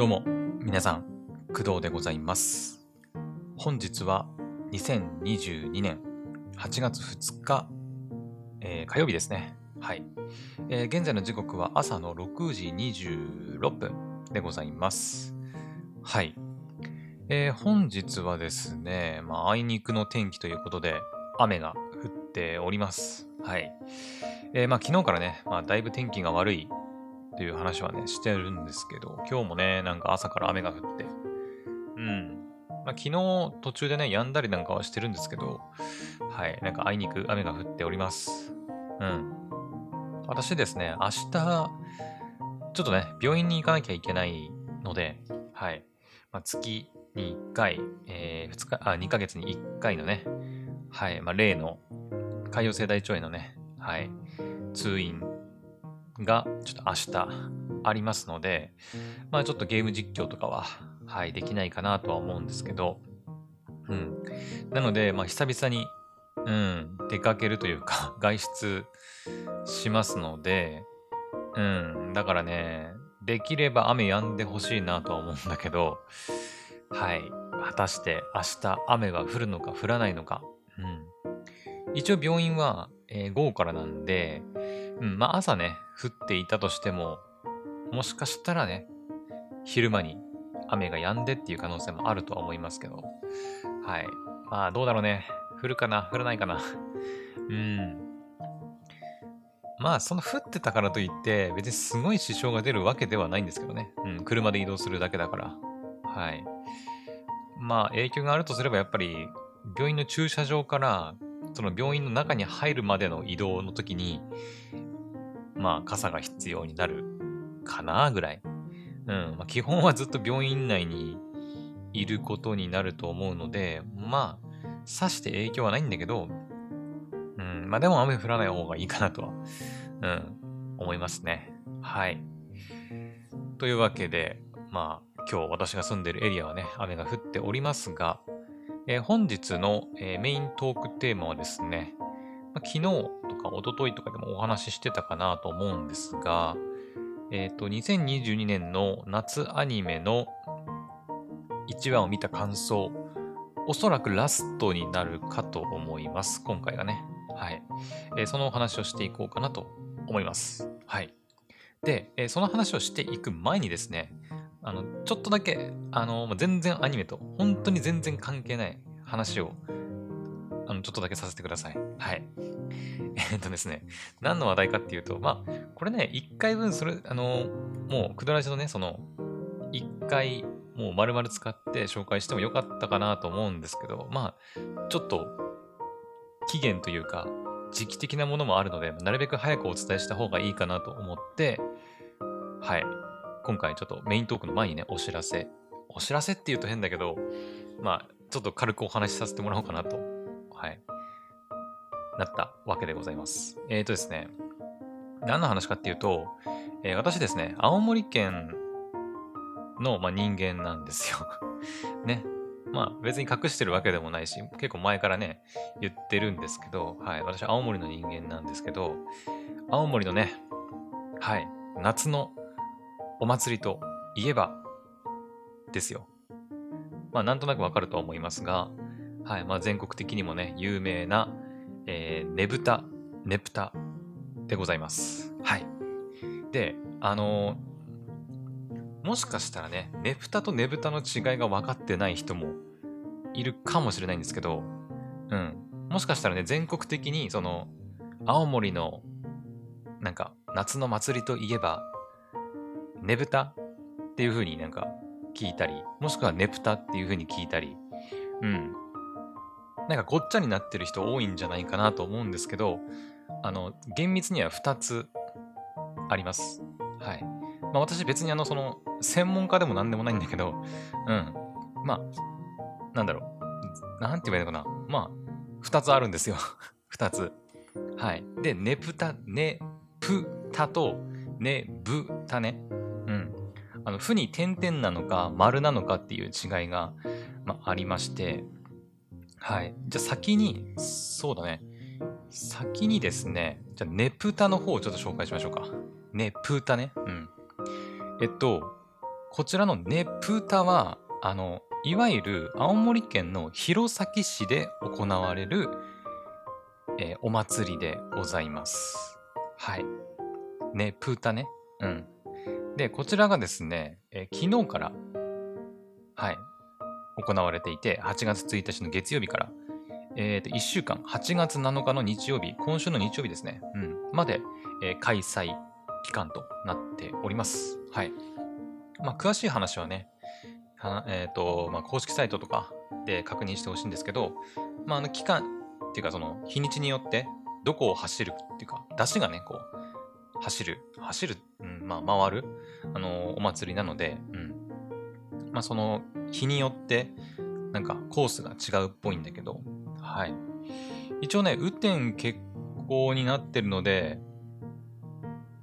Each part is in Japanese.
どうも、皆さん、工藤でございます。本日は2022年8月2日、えー火曜日ですね。はい、えー現在の時刻は朝の6時26分でございます。はい。えー本日はですね、まあ、あいにくの天気ということで、雨が降っております。はい。えーまあ、昨日からね、まあ、だいぶ天気が悪いという話はね、してるんですけど、今日もね、なんか朝から雨が降って、うん。まあ、昨日途中でね、止んだりなんかはしてるんですけど、はい、なんかあいにく雨が降っております。うん。私ですね、明日、ちょっとね、病院に行かなきゃいけないので、はい。まあ、月に1回、えー、2日、あ、2ヶ月に1回のね、はい、まあ、例の海洋生大腸炎のね、はい、通院がちょっと明日ありますので、まあちょっとゲーム実況とかは、はい、できないかなとは思うんですけど、うん。なので、まあ久々に、うん、出かけるというか、外出しますので、うん、だからね、できれば雨止んでほしいなとは思うんだけど、はい、果たして明日雨は降るのか降らないのか、うん。一応病院は、えー午後からなんで、うん、まあ朝ね、降っていたとしても、もしかしたらね、昼間に雨が止んでっていう可能性もあるとは思いますけど、はい。まあどうだろうね。降るかな？降らないかな？うん。まあその降ってたからといって、別にすごい支障が出るわけではないんですけどね。うん、車で移動するだけだから。はい。まあ影響があるとすればやっぱり、病院の駐車場から、その病院の中に入るまでの移動の時に、まあ、傘が必要になるかなぐらい。うん。まあ、基本はずっと病院内にいることになると思うので、まあ、さして影響はないんだけど、うん。まあ、でも雨降らない方がいいかなとは、うん、思いますね。はい。というわけで、まあ、今日私が住んでるエリアはね、雨が降っておりますが、えー本日の、えーメイントークテーマはですね、まあ、昨日か一昨日とかでもお話ししてたかなと思うんですが、えっ、と、2022年の夏アニメの1話を見た感想、おそらくラストになるかと思います。今回がね。はい。えーそのお話をしていこうかなと思います。はい。で、えーその話をしていく前にですね、あの、ちょっとだけ、あの、全然アニメと、本当に全然関係ない話を、あの、ちょっとだけさせてください。はい。えっとですね、何の話題かっていうと、まあ、これね、1回分、それ、あの、もう、クドラジのね、その、1回、もう丸々使って紹介してもよかったかなと思うんですけど、まあ、ちょっと、期限というか、時期的なものもあるので、なるべく早くお伝えした方がいいかなと思って、はい。今回ちょっとメイントークの前にね、お知らせ。お知らせって言うと変だけど、まあ、ちょっと軽くお話しさせてもらおうかなと、はい。なったわけでございます。えーとですね、何の話かっていうと、えー私ですね、青森県の、まあ、人間なんですよ。ね。まあ別に隠してるわけでもないし、結構前からね、言ってるんですけど、はい。私青森の人間なんですけど、青森のね、はい。夏のお祭りといえば、ですよ。まあなんとなくわかるとは思いますが、はい。まあ全国的にもね、有名な、えーねぶた、ねぷたでございます。はい。で、あのーもしかしたらね、ねぷたとねぶたの違いが分かってない人もいるかもしれないんですけど、うん。もしかしたらね、全国的に、その、青森の、なんか、夏の祭りといえば、ねぶたっていう風になんか聞いたり、もしくはねぷたっていう風に聞いたり、うん。なんかごっちゃになってる人多いんじゃないかなと思うんですけど、あの、厳密には2つあります。はい。まあ私別にあの、その、専門家でも何でもないんだけど、うん。まあ、なんだろう。なんて言えばいいのかな。まあ、2つあるんですよ。2つ。はい。で、ねぷた、ねぷたと、ねぶたね。うん。あの、ふに点々なのか、丸なのかっていう違いが、まあ、ありまして、はい。じゃあ先に、そうだね。先にですね、じゃあ、ねぷたの方をちょっと紹介しましょうか。ねぷたね。うん。えっと、こちらのねぷたは、あの、いわゆる青森県の弘前市で行われる、えーお祭りでございます。はい。ねぷたね。うん。で、こちらがですね、えー昨日から、はい、行われていて、8月1日の月曜日から、えーと、1週間、8月7日の日曜日、今週の日曜日ですね、うん、まで、えー開催期間となっております。はい。まあ、詳しい話はね、はえっ、と、まあ、公式サイトとかで確認してほしいんですけど、まあ、あの、期間っていうか、その、日にちによって、どこを走るっていうか、出汁がね、こう、走る、走る、うん、まあ、回る、あのお祭りなので、うん。まあ、その、日によって、なんか、コースが違うっぽいんだけど、はい。一応ね、雨天決行になってるので、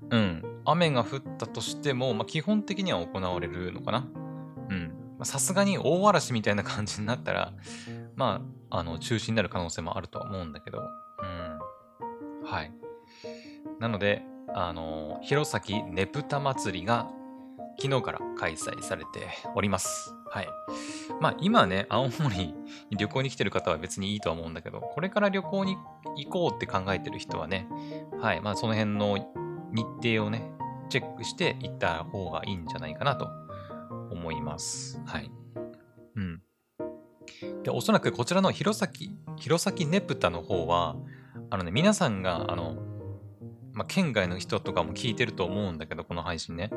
うん。雨が降ったとしても、まあ、基本的には行われるのかな。うん。さすがに大嵐みたいな感じになったら、まあ、あの、中止になる可能性もあるとは思うんだけど、うん。はい。なので、あの、弘前ねぷた祭りが昨日から開催されております。はい。まあ今ね、青森に旅行に来てる方は別にいいとは思うんだけど、これから旅行に行こうって考えてる人はね、はい。まあその辺の日程をね、チェックして行った方がいいんじゃないかなと思います。はい。うん。で、おそらくこちらの弘前、弘前ねぷたの方は、あのね、皆さんが、あの、まあ、県外の人とかも聞いてると思うんだけど、この配信ね。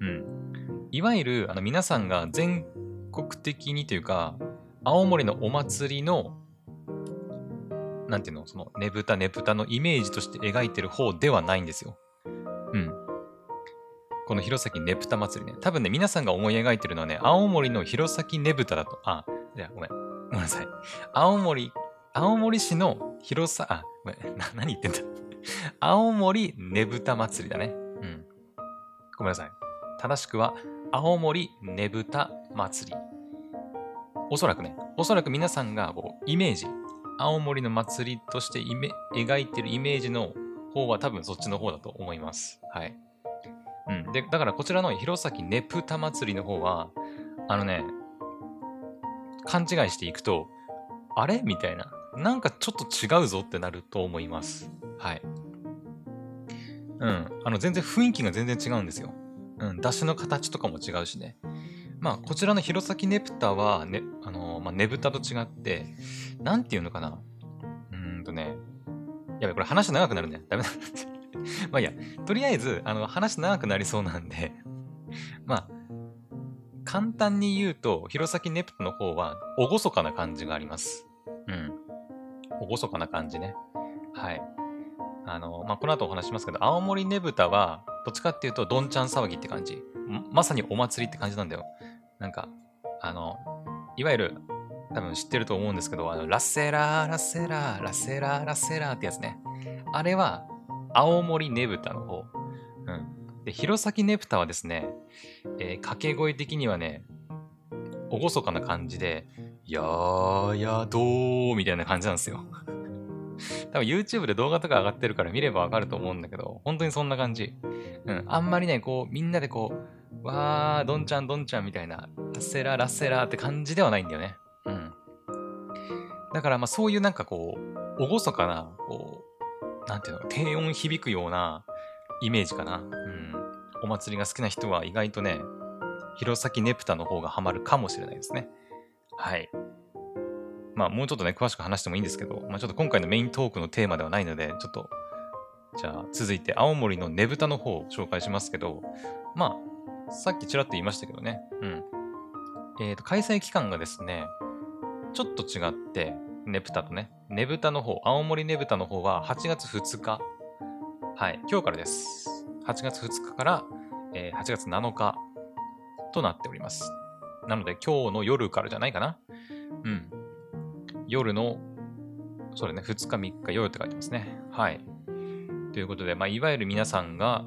うん。いわゆる、あの、皆さんが全国的にというか、青森のお祭りの、なんていうの、その、ねぶたねぶたのイメージとして描いてる方ではないんですよ。うん。この弘前ねぶた祭りね。多分ね、皆さんが思い描いてるのはね、青森の弘前ねぶただと。あ、いや、ごめん。ごめんなさい。青森、青森市の弘前、あ、ごめん。な、何言ってんだ。青森ねぶた祭りだね。うん。ごめんなさい。正しくは、青森ねぶた祭り。おそらくね、おそらく皆さんがこうイメージ、青森の祭りとしてイメ描いてるイメージの方は多分そっちの方だと思います。はい。うん。で、だからこちらの弘前ねぷた祭りの方は、あのね、勘違いしていくと、あれ？みたいな。なんかちょっと違うぞってなると思います。はい。うん。あの、全然雰囲気が全然違うんですよ。うん。出汁の形とかも違うしね。まあ、こちらの弘前ねぷたは、ね、あのまあ、ねぶたと違って、なんていうのかな。うーんとね。やべ、これ話長くなるね。ダメだ。まあいいや。とりあえず、あの、話長くなりそうなんで、まあ、簡単に言うと、弘前ねぷたの方は、厳かな感じがあります。うん。厳かな感じね。はい。あの、まあ、この後お話しますけど、青森ねぶたは、どっちかっていうと、どんちゃん騒ぎって感じ。まさにお祭りって感じなんだよ。なんか、あの、いわゆる、多分知ってると思うんですけど、あの、ラッセラー、ラッセラー、ラッセラー、ラッセラーってやつね。あれは、青森ねぶたの方。うん。で、弘前ねぶたはですね、えー掛け声的にはね、厳かな感じで、やーやどーみたいな感じなんですよ。多分 YouTube で動画とか上がってるから見ればわかると思うんだけど、本当にそんな感じ。うん。あんまりね、こう、みんなでこう、わー、どんちゃんどんちゃんみたいな、ラッセララッセラって感じではないんだよね。うん。だからまあそういうなんかこう、厳かな、こう、なんていうの、低音響くようなイメージかな。うん。お祭りが好きな人は意外とね、弘前ねぷたの方がハマるかもしれないですね。はい。まあもうちょっとね、詳しく話してもいいんですけど、まあちょっと今回のメイントークのテーマではないので、ちょっと、じゃあ続いて青森のねぶたの方を紹介しますけど、まあ、さっきちらっと言いましたけどね、うん。えっ、と、開催期間がですね、ちょっと違って、ねぷたとね、ねぶたの方、青森ねぶたの方は8月2日、はい、今日からです。8月2日から、えー8月7日となっております。なので今日の夜からじゃないかな。うん。夜の、それね、2日3日夜って書いてますね。はい。ということで、まあ、いわゆる皆さんが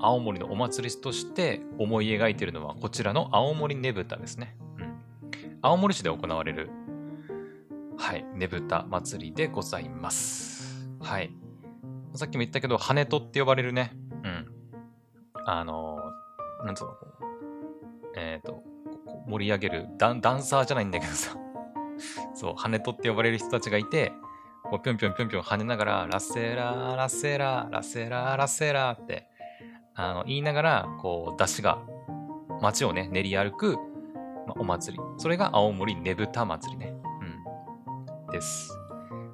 青森のお祭りとして思い描いているのはこちらの青森ねぶたですね。うん。青森市で行われる、はい、ねぶた祭りでございます。はい。さっきも言ったけど、羽とって呼ばれるね、うん。あの、なんつうの、えっ、と、盛り上げるダンダンサーじゃないんだけどさ、そう、羽とって呼ばれる人たちがいて、こうぴょんぴょんぴょんぴょん跳ねながら、ラッセラー、ラッセラー、ラッセラー、ラッセーラーってあの言いながら、こう、出汁が街をね、練り歩く、まあ、お祭り。それが青森ねぶた祭りね。うん。です。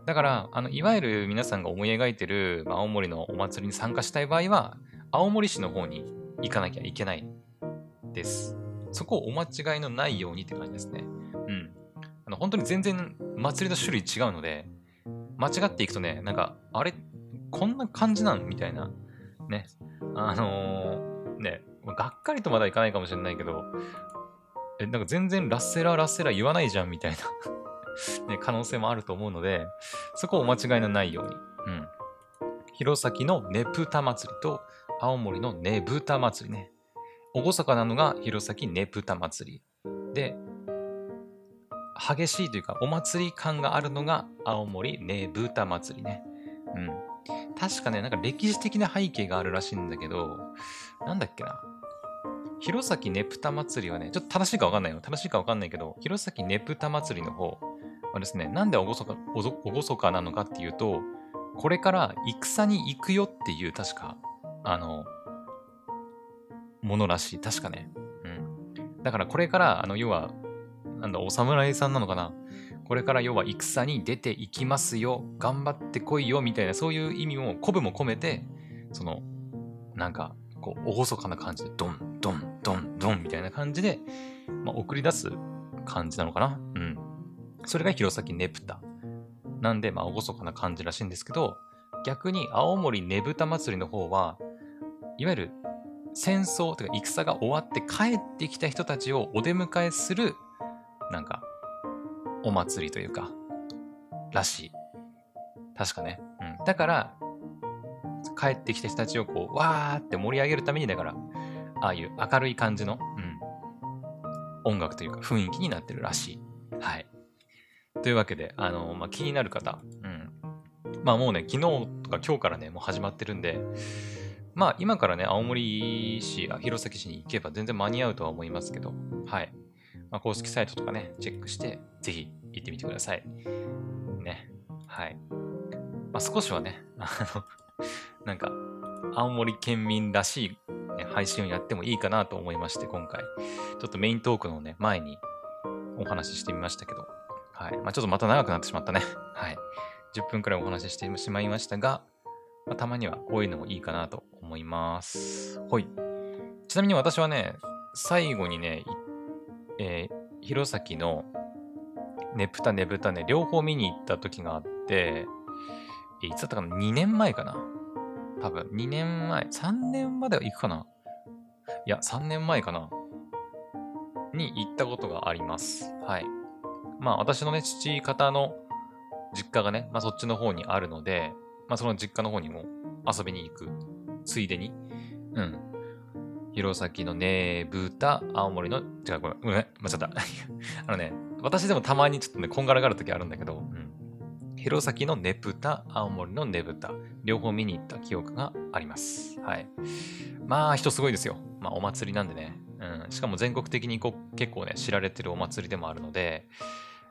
だから、あの、いわゆる皆さんが思い描いてる、まあ、青森のお祭りに参加したい場合は、青森市の方に行かなきゃいけないです。そこをお間違いのないようにって感じですね。本当に全然祭りの種類違うので、間違っていくとね、なんか、あれ、こんな感じなんみたいな、ね。あのー、ね、がっかりとまだいかないかもしれないけど、え、なんか全然ラッセラーラッセラー言わないじゃんみたいな ね、可能性もあると思うので、そこをお間違いのないように。うん。弘前のねぷた祭りと青森のねぶた祭りね。厳かなのが弘前ねぷた祭り。で、激しいというか、お祭り感があるのが青森ねぶた祭りね。うん。確かね、なんか歴史的な背景があるらしいんだけど、なんだっけな。弘前ねぷた祭りはね、ちょっと正しいかわかんないよ。正しいかわかんないけど、弘前ねぷた祭りの方はですね、なんで厳か厳かなのかっていうと、これから戦に行くよっていう、確か、あの、ものらしい。確かね。うん。だからこれから、あの、要は、なんだ、お侍さんなのかな？これから要は戦に出ていきますよ。頑張ってこいよ。みたいな、そういう意味も、鼓舞も込めて、その、なんか、こう、厳かな感じで、ドン、ドン、ドン、ドンみたいな感じで、まあ、送り出す感じなのかな？うん。それが弘前ねぷた。なんで、まあ、厳かな感じらしいんですけど、逆に青森ねぶた祭りの方は、いわゆる戦争というか戦が終わって帰ってきた人たちをお出迎えする、なんか、お祭りというか、らしい。確かね。うん。だから、帰ってきた人たちをこう、わーって盛り上げるために、だから、ああいう明るい感じの、うん、音楽というか雰囲気になってるらしい。はい。というわけで、あの、まあ、気になる方、うん。まあもうね、昨日とか今日からね、もう始まってるんで、まあ今からね、青森市、弘前市に行けば全然間に合うとは思いますけど、はい。まあ、公式サイトとかね、チェックして、ぜひ行ってみてください。ね。はい。まあ少しはね、あのなんか、青森県民らしい、ね、配信をやってもいいかなと思いまして、今回、ちょっとメイントークのね、前にお話ししてみましたけど、はい。まあちょっとまた長くなってしまったね。はい。10分くらいお話ししてしまいましたが、まあ、たまにはこういうのもいいかなと思います。ほい。ちなみに私はね、最後にね、えー、弘前のねぷたねぶたね、両方見に行った時があって、いつだったかな ?2 年前かな？多分、2年前、3年までは行くかな？いや、3年前かな？に行ったことがあります。はい。まあ、私のね、父方の実家がね、まあ、そっちの方にあるので、まあ、その実家の方にも遊びに行く、ついでに、うん。弘前のねぶた、青森の、違う、ごめん、ごめん、間違った。あのね、私でもたまにちょっとね、こんがらがるときあるんだけど、うん。弘前のねぶた、青森のねぶた、両方見に行った記憶があります。はい。まあ、人すごいですよ。まあ、お祭りなんでね。うん。しかも全国的にこう結構ね、知られてるお祭りでもあるので、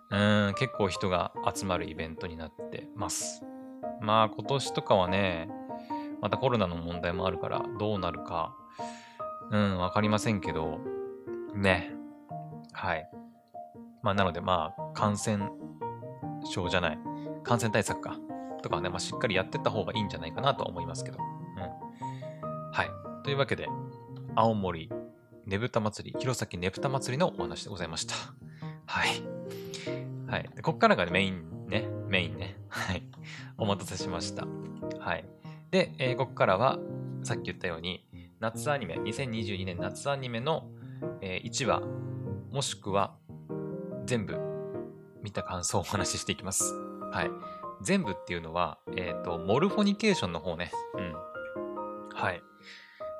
うん、結構人が集まるイベントになってます。まあ今年とかはね、またコロナの問題もあるからどうなるか、うん、わかりませんけど、ね。はい。まあなのでまあ感染症じゃない、感染対策か、とかね、まあしっかりやってった方がいいんじゃないかなと思いますけど。うん。はい。というわけで、青森ねぶた祭り、弘前ねぶた祭りのお話でございました。はい。はい。でこっからが、メインね。メインね。はい。お待たせしました。はい。で、えー、ここからは、さっき言ったように、夏アニメ、2022年夏アニメの、えー、1話、もしくは全部見た感想をお話ししていきます。はい。全部っていうのは、えっ、ー、と、モルフォニケーションの方ね。うん。はい。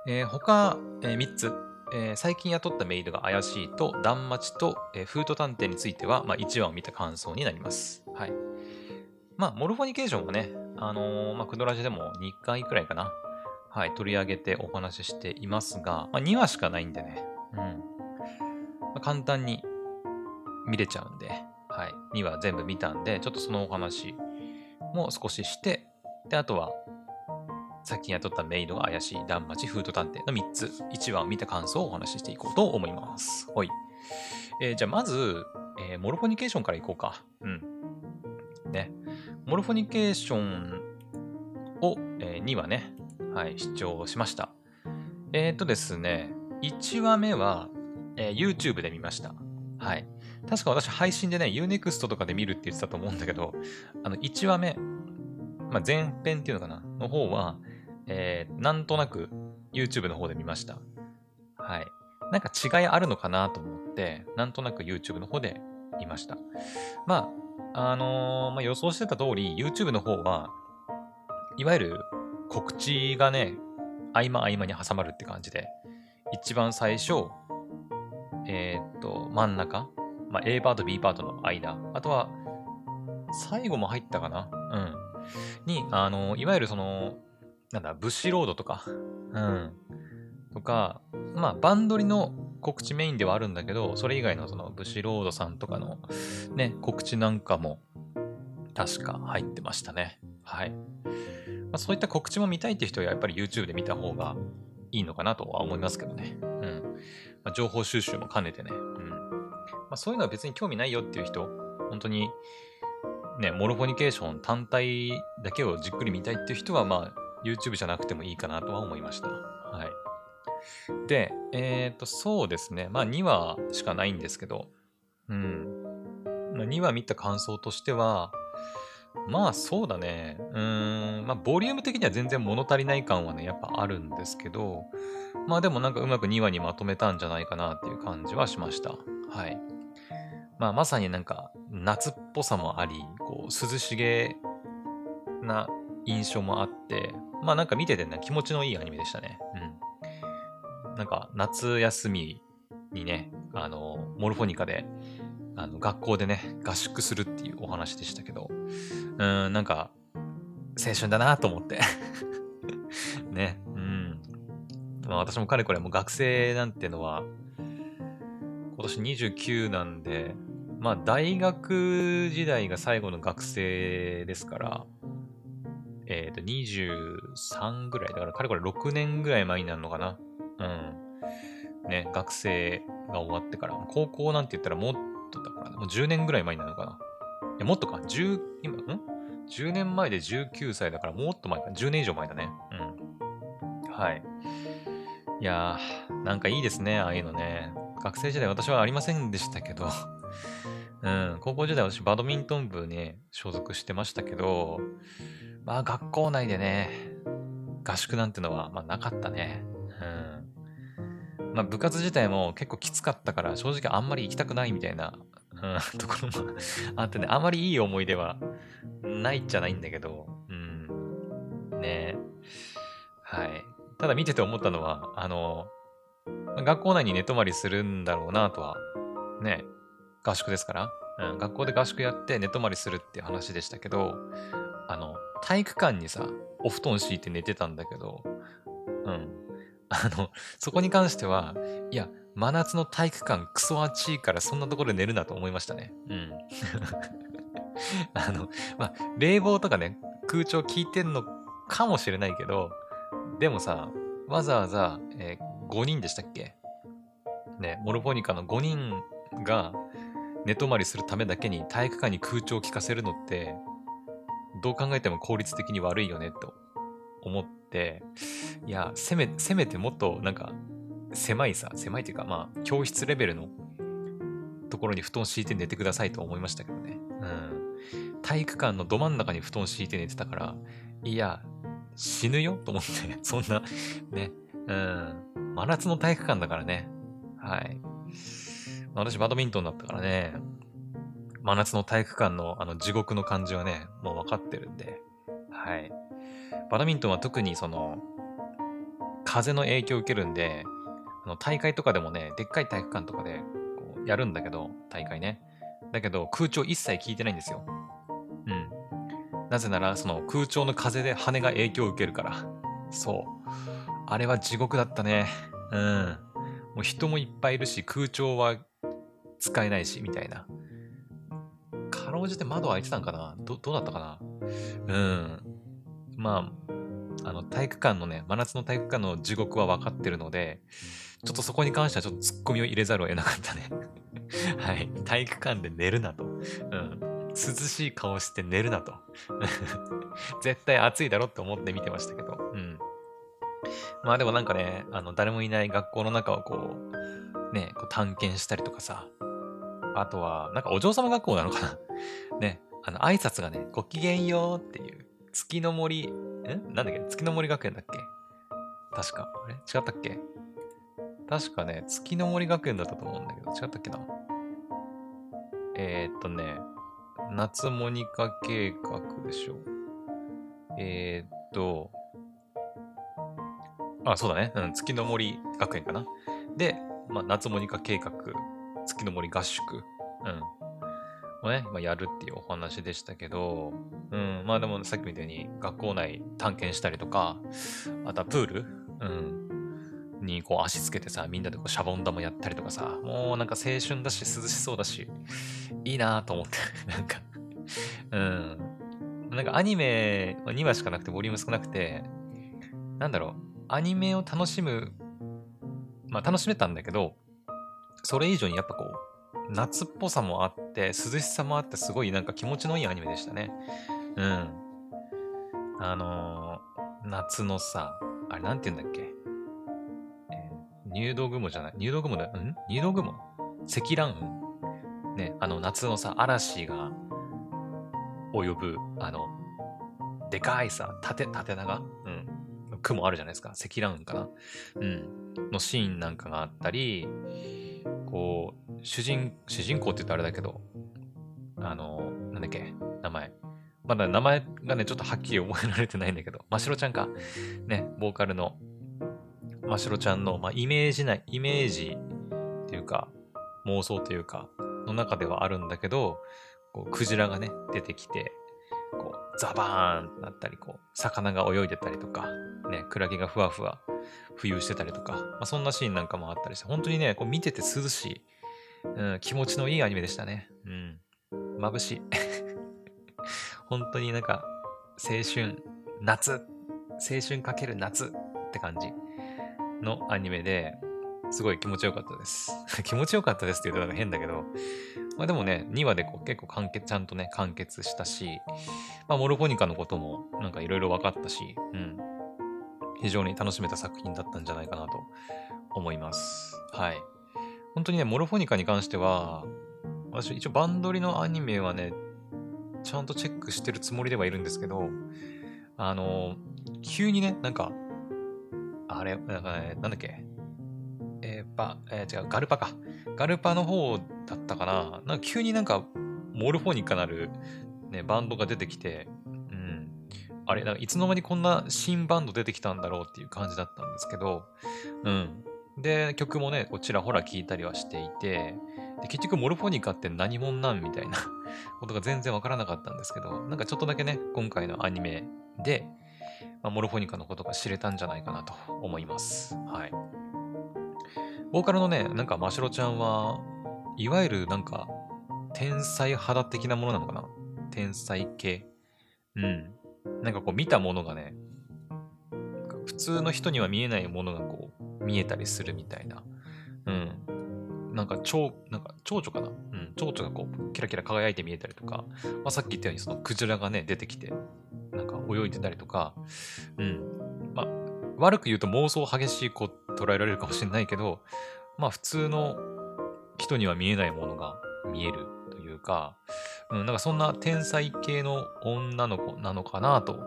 えー、他、えー、3つえー、最近雇ったメイドが怪しいと、断末と、えー、フード探偵については、まあ、1話を見た感想になります。はい。まあ、モルフォニケーションはね、あのー、まあ、クドラジでも2回くらいかな。はい、取り上げてお話ししていますが、まあ、2話しかないんでね。うん。まあ、簡単に見れちゃうんで、はい。2話全部見たんで、ちょっとそのお話も少しして、で、あとは、さっき雇ったメイドが怪しいダンマチフード探偵の3つ、1話を見た感想をお話ししていこうと思います。はい。えー、じゃあまず、えー、モルフォニケーションからいこうか。うん。ね。モルフォニケーションを、えー、2話ね、はい、視聴しました。えっ、ー、とですね、1話目は、えー、YouTube で見ました。はい。確か私配信でね、Unext とかで見るって言ってたと思うんだけど、あの、1話目、まあ、前編っていうのかな？の方は、えー、なんとなく YouTube の方で見ました。はい。なんか違いあるのかなと思って、なんとなく YouTube の方で見ました。まあ、あのー、まあ、予想してた通り、YouTube の方は、いわゆる告知がね、合間合間に挟まるって感じで、一番最初、えー、っと、真ん中、まあ、A パート、B パートの間、あとは、最後も入ったかな？うん。に、あの、いわゆるその、なんだ、ブッシュロードとか、うん。とか、まあ、バンドリの告知メインではあるんだけど、それ以外のその、ブシロードさんとかの、ね、告知なんかも、確か入ってましたね。はい。まあ、そういった告知も見たいって人はやっぱり YouTube で見た方がいいのかなとは思いますけどね。うん。まあ、情報収集も兼ねてね。うん。まあ、そういうのは別に興味ないよっていう人、本当に、ね、モロフォニケーション単体だけをじっくり見たいっていう人は、まあ、YouTube じゃなくてもいいかなとは思いました。はい。で、えっ、ー、と、そうですね。まあ、2話しかないんですけど、うん。まあ、2話見た感想としては、まあそうだね。うーん。まあボリューム的には全然物足りない感はね、やっぱあるんですけど、まあでもなんかうまく2話にまとめたんじゃないかなっていう感じはしました。はい。まあまさになんか夏っぽさもあり、こう涼しげな印象もあって、まあなんか見ててね、気持ちのいいアニメでしたね。うん。なんか夏休みにね、あの、モルフォニカで、あの、学校でね、合宿するっていうお話でしたけど、うん、なんか、青春だなと思って ね、うん。まあ私もかれこれもう学生なんてのは、今年29なんで、まあ大学時代が最後の学生ですから、えっ、ー、と、23ぐらい。だから、かれこれ6年ぐらい前になるのかな。うん。ね、学生が終わってから。高校なんて言ったらもっとだから、ね、もう10年ぐらい前になるのかな。いや、もっとか。10、今、ん ?10 年前で19歳だから、もっと前か。10年以上前だね。うん。はい。いやー、なんかいいですね、ああいうのね。学生時代私はありませんでしたけど うん、高校時代私バドミントン部に所属してましたけど、まあ学校内でね、合宿なんてのは、まあなかったね。うん。まあ部活自体も結構きつかったから正直あんまり行きたくないみたいな、うん、ところもあってね、あまりいい思い出はないっちゃないんだけど、うん。ねはい。ただ見てて思ったのは、あの、学校内に寝泊まりするんだろうなとは、ね、合宿ですから、うん、学校で合宿やって寝泊まりするっていう話でしたけど、あの、体育館にさ、お布団敷いて寝てたんだけど、うん。あの、そこに関しては、いや、真夏の体育館クソ暑いからそんなところで寝るなと思いましたね。うん。あの、まあ、冷房とかね、空調効いてんのかもしれないけど、でもさ、わざわざ、えー、5人でしたっけ？ね、モルフォニカの5人が寝泊まりするためだけに体育館に空調を効かせるのって、どう考えても効率的に悪いよねと思って、いや、せめ、せめてもっとなんか狭いさ、狭いっていうかまあ教室レベルのところに布団敷いて寝てくださいと思いましたけどね。うん。体育館のど真ん中に布団敷いて寝てたから、いや、死ぬよと思って、そんな、ね、うん。真夏の体育館だからね。はい。私バドミントンだったからね、真夏の体育館のあの地獄の感じはね、もう分かってるんで、はい。バドミントンは特にその、風の影響を受けるんで、あの大会とかでもね、でっかい体育館とかでこうやるんだけど、大会ね。だけど空調一切効いてないんですよ。うん。なぜなら、その空調の風で羽が影響を受けるから。そう。あれは地獄だったね。うん。もう人もいっぱいいるし、空調は使えないし、みたいな。かろうじて窓開いてたんかな？ど、どうだったかな？うん。まあ、あの、体育館のね、真夏の体育館の地獄は分かってるので、ちょっとそこに関してはちょっとツッコミを入れざるを得なかったね はい。体育館で寝るなと。うん。涼しい顔して寝るなと。絶対暑いだろって思って見てましたけど。うん。まあでもなんかね、あの、誰もいない学校の中をこう、ね、こう探検したりとかさ。あとは、なんかお嬢様学校なのかな ね、あの、挨拶がね、ごきげんようっていう、月の森、んなんだっけ？月の森学園だっけ？確か。あれ？違ったっけ？確かね、月の森学園だったと思うんだけど、違ったっけな？えー、っとね、夏モニカ計画でしょ。えー、っと、あ、そうだね。うん、月の森学園かな。で、まあ、夏モニカ計画、月の森合宿、うん。をね、まあ、やるっていうお話でしたけど、うん、まあでもさっきみたいに学校内探検したりとか、あとはプール、うん、にこう足つけてさ、みんなでこうシャボン玉やったりとかさ、もうなんか青春だし涼しそうだし、いいなと思って、なんかうん。なんかアニメ2話しかなくて、ボリューム少なくて、なんだろう、アニメを楽しむ、まあ楽しめたんだけど、それ以上にやっぱこう、夏っぽさもあって、涼しさもあって、すごいなんか気持ちのいいアニメでしたね。うん。あのー、夏のさ、あれなんて言うんだっけ？入道雲じゃない？入道雲だ？ん？入道雲？積乱雲？ね、あの夏のさ、嵐が及ぶ、あの、でかいさ、縦、縦長？うん。雲あるじゃないですか？積乱雲かな？うん。のシーンなんかがあったり、こう、主人、主人公って言ったらあれだけど、あの、なんだっけ、まだ名前がね、ちょっとはっきり覚えられてないんだけど、ましろちゃんか。ね、ボーカルのましろちゃんの、まあ、イメージない、イメージっていうか、妄想というか、の中ではあるんだけど、こう、クジラがね、出てきて、こう、ザバーンってなったり、こう、魚が泳いでたりとか、ね、クラゲがふわふわ浮遊してたりとか、まあ、そんなシーンなんかもあったりして、本当にね、こう見てて涼しい、うん、気持ちのいいアニメでしたね。うん。眩しい。本当になんか、青春、夏、青春かける夏って感じ。のアニメで、すごい気持ちよかったです。気持ちよかったですって言うとなんか変だけど、まあでもね、2話でこう結構完結、ちゃんとね、完結したし、まあモルフォニカのこともなんかいろいろ分かったし、うん。非常に楽しめた作品だったんじゃないかなと思います。はい。本当にね、モルフォニカに関しては、私一応バンドリのアニメはね、ちゃんとチェックしてるつもりではいるんですけど、あの、急にね、なんか、あれ、なんかね、なんだっけ？えー、パ、えー、違う、ガルパか。ガルパの方だったかな。なんか急になんか、モルフォニカなる、ね、バンドが出てきて、うん。あれ、なんかいつの間にこんな新バンド出てきたんだろうっていう感じだったんですけど、うん。で、曲もね、こちらほら聴いたりはしていて、で結局モルフォニカって何者なんみたいな ことが全然わからなかったんですけど、なんかちょっとだけね、今回のアニメで、まあ、モルフォニカのことが知れたんじゃないかなと思います。はい。ボーカルのね、なんかましろちゃんは、いわゆるなんか、天才肌的なものなのかな？天才系。うん。なんかこう見たものがね、普通の人には見えないものがこう見えたりするみたいな。うん。なんか蝶、なんか蝶々かな？うん。蝶々がこうキラキラ輝いて見えたりとか、まあ、さっき言ったようにそのクジラがね、出てきて、なんか泳いでたりとか、うん。まあ、悪く言うと妄想激しい子捉えられるかもしれないけど、まあ普通の人には見えないものが見えるというか、うん、なんかそんな天才系の女の子なのかなと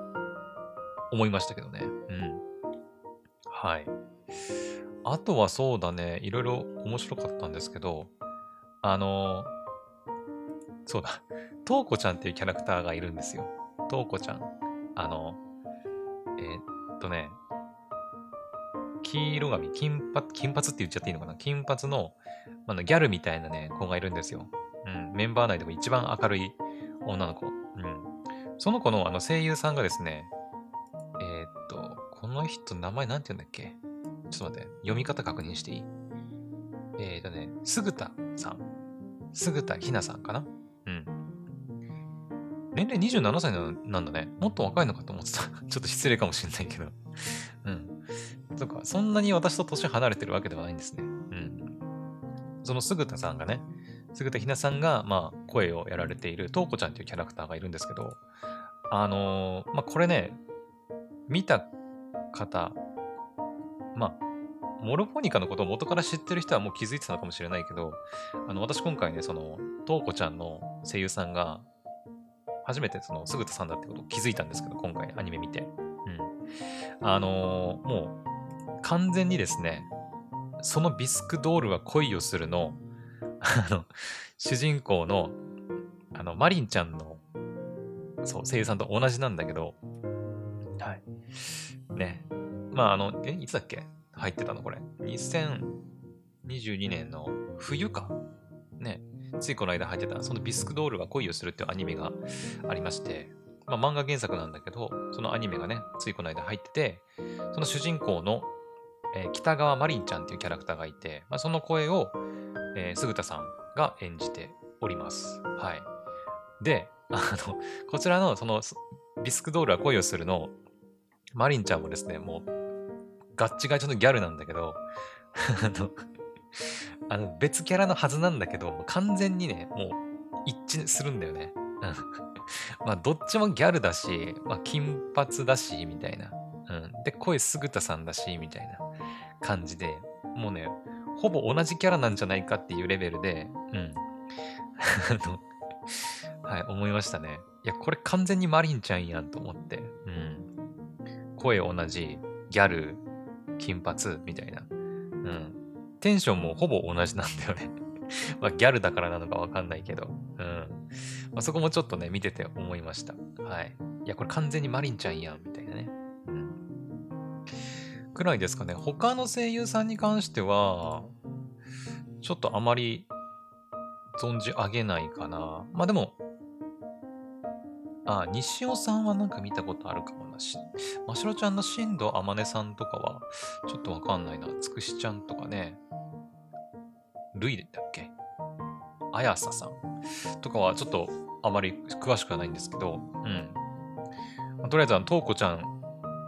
思いましたけどね。うん。はい。あとはそうだね、いろいろ面白かったんですけど、あの、そうだ、トウコちゃんっていうキャラクターがいるんですよ。トウコちゃん。あの、えー、っとね、黄色髪、金髪、金髪って言っちゃっていいのかな？金髪の、あの、ギャルみたいなね、子がいるんですよ。うん、メンバー内でも一番明るい女の子。うん。その子のあの声優さんがですね、えー、っと、この人名前なんて言うんだっけ？ちょっと待って、読み方確認していい？えー、とね、すぐたさん。菅田ひなさんかな？うん。年齢27歳なんだね。もっと若いのかと思ってた。ちょっと失礼かもしれないけど。うん。とか、そんなに私と年離れてるわけではないんですね。うん。その菅田さんがね、菅田ひなさんが、まあ、声をやられている、とうこちゃんというキャラクターがいるんですけど、あのー、まあ、これね、見た方、まあ、モルフォニカのことを元から知ってる人はもう気づいてたのかもしれないけど、あの、私今回ね、その、とうこちゃんの声優さんが、初めてその、すぐたさんだってことを気づいたんですけど、今回アニメ見て。うん。あのー、もう、完全にですね、そのビスクドールは恋をするの、あの、主人公の、あの、マリンちゃんの、そう、声優さんと同じなんだけど、はい。ね。まあ、あの、え、いつだっけ？入ってたのこれ。2022年の冬か？ね。ついこの間入ってた、そのビスクドールが恋をするっていうアニメがありまして、まあ、漫画原作なんだけど、そのアニメがね、ついこの間入ってて、その主人公の、えー、北川マリンちゃんっていうキャラクターがいて、まあ、その声を、えー、田さんが演じております。はい。で、あの、こちらのそのビスクドールは恋をするの、マリンちゃんもですね、もう、ガッチガチのギャルなんだけど、あの、あの別キャラのはずなんだけど、完全にね、もう一致するんだよね。まあ、どっちもギャルだし、まあ、金髪だし、みたいな。うん。で、声すぐたさんだし、みたいな感じで、もうね、ほぼ同じキャラなんじゃないかっていうレベルで、うん。あの、はい、思いましたね。いや、これ完全にマリンちゃんやんと思って。うん。声同じ、ギャル、金髪、みたいな。うん。テンションもほぼ同じなんだよね まあ、ギャルだからなのかわかんないけど。うん。まあ、そこもちょっとね、見てて思いました。はい。いや、これ完全にマリンちゃんやん、みたいなね。うん。くらいですかね。他の声優さんに関しては、ちょっとあまり存じ上げないかな。まあでも、あ、西尾さんはなんか見たことあるかもなし。ましろちゃんの新藤あまねさんとかは、ちょっとわかんないな。つくしちゃんとかね。ルイだっけ？あやささんとかはちょっとあまり詳しくはないんですけど、うん。まあ、とりあえず、あの、とうこちゃん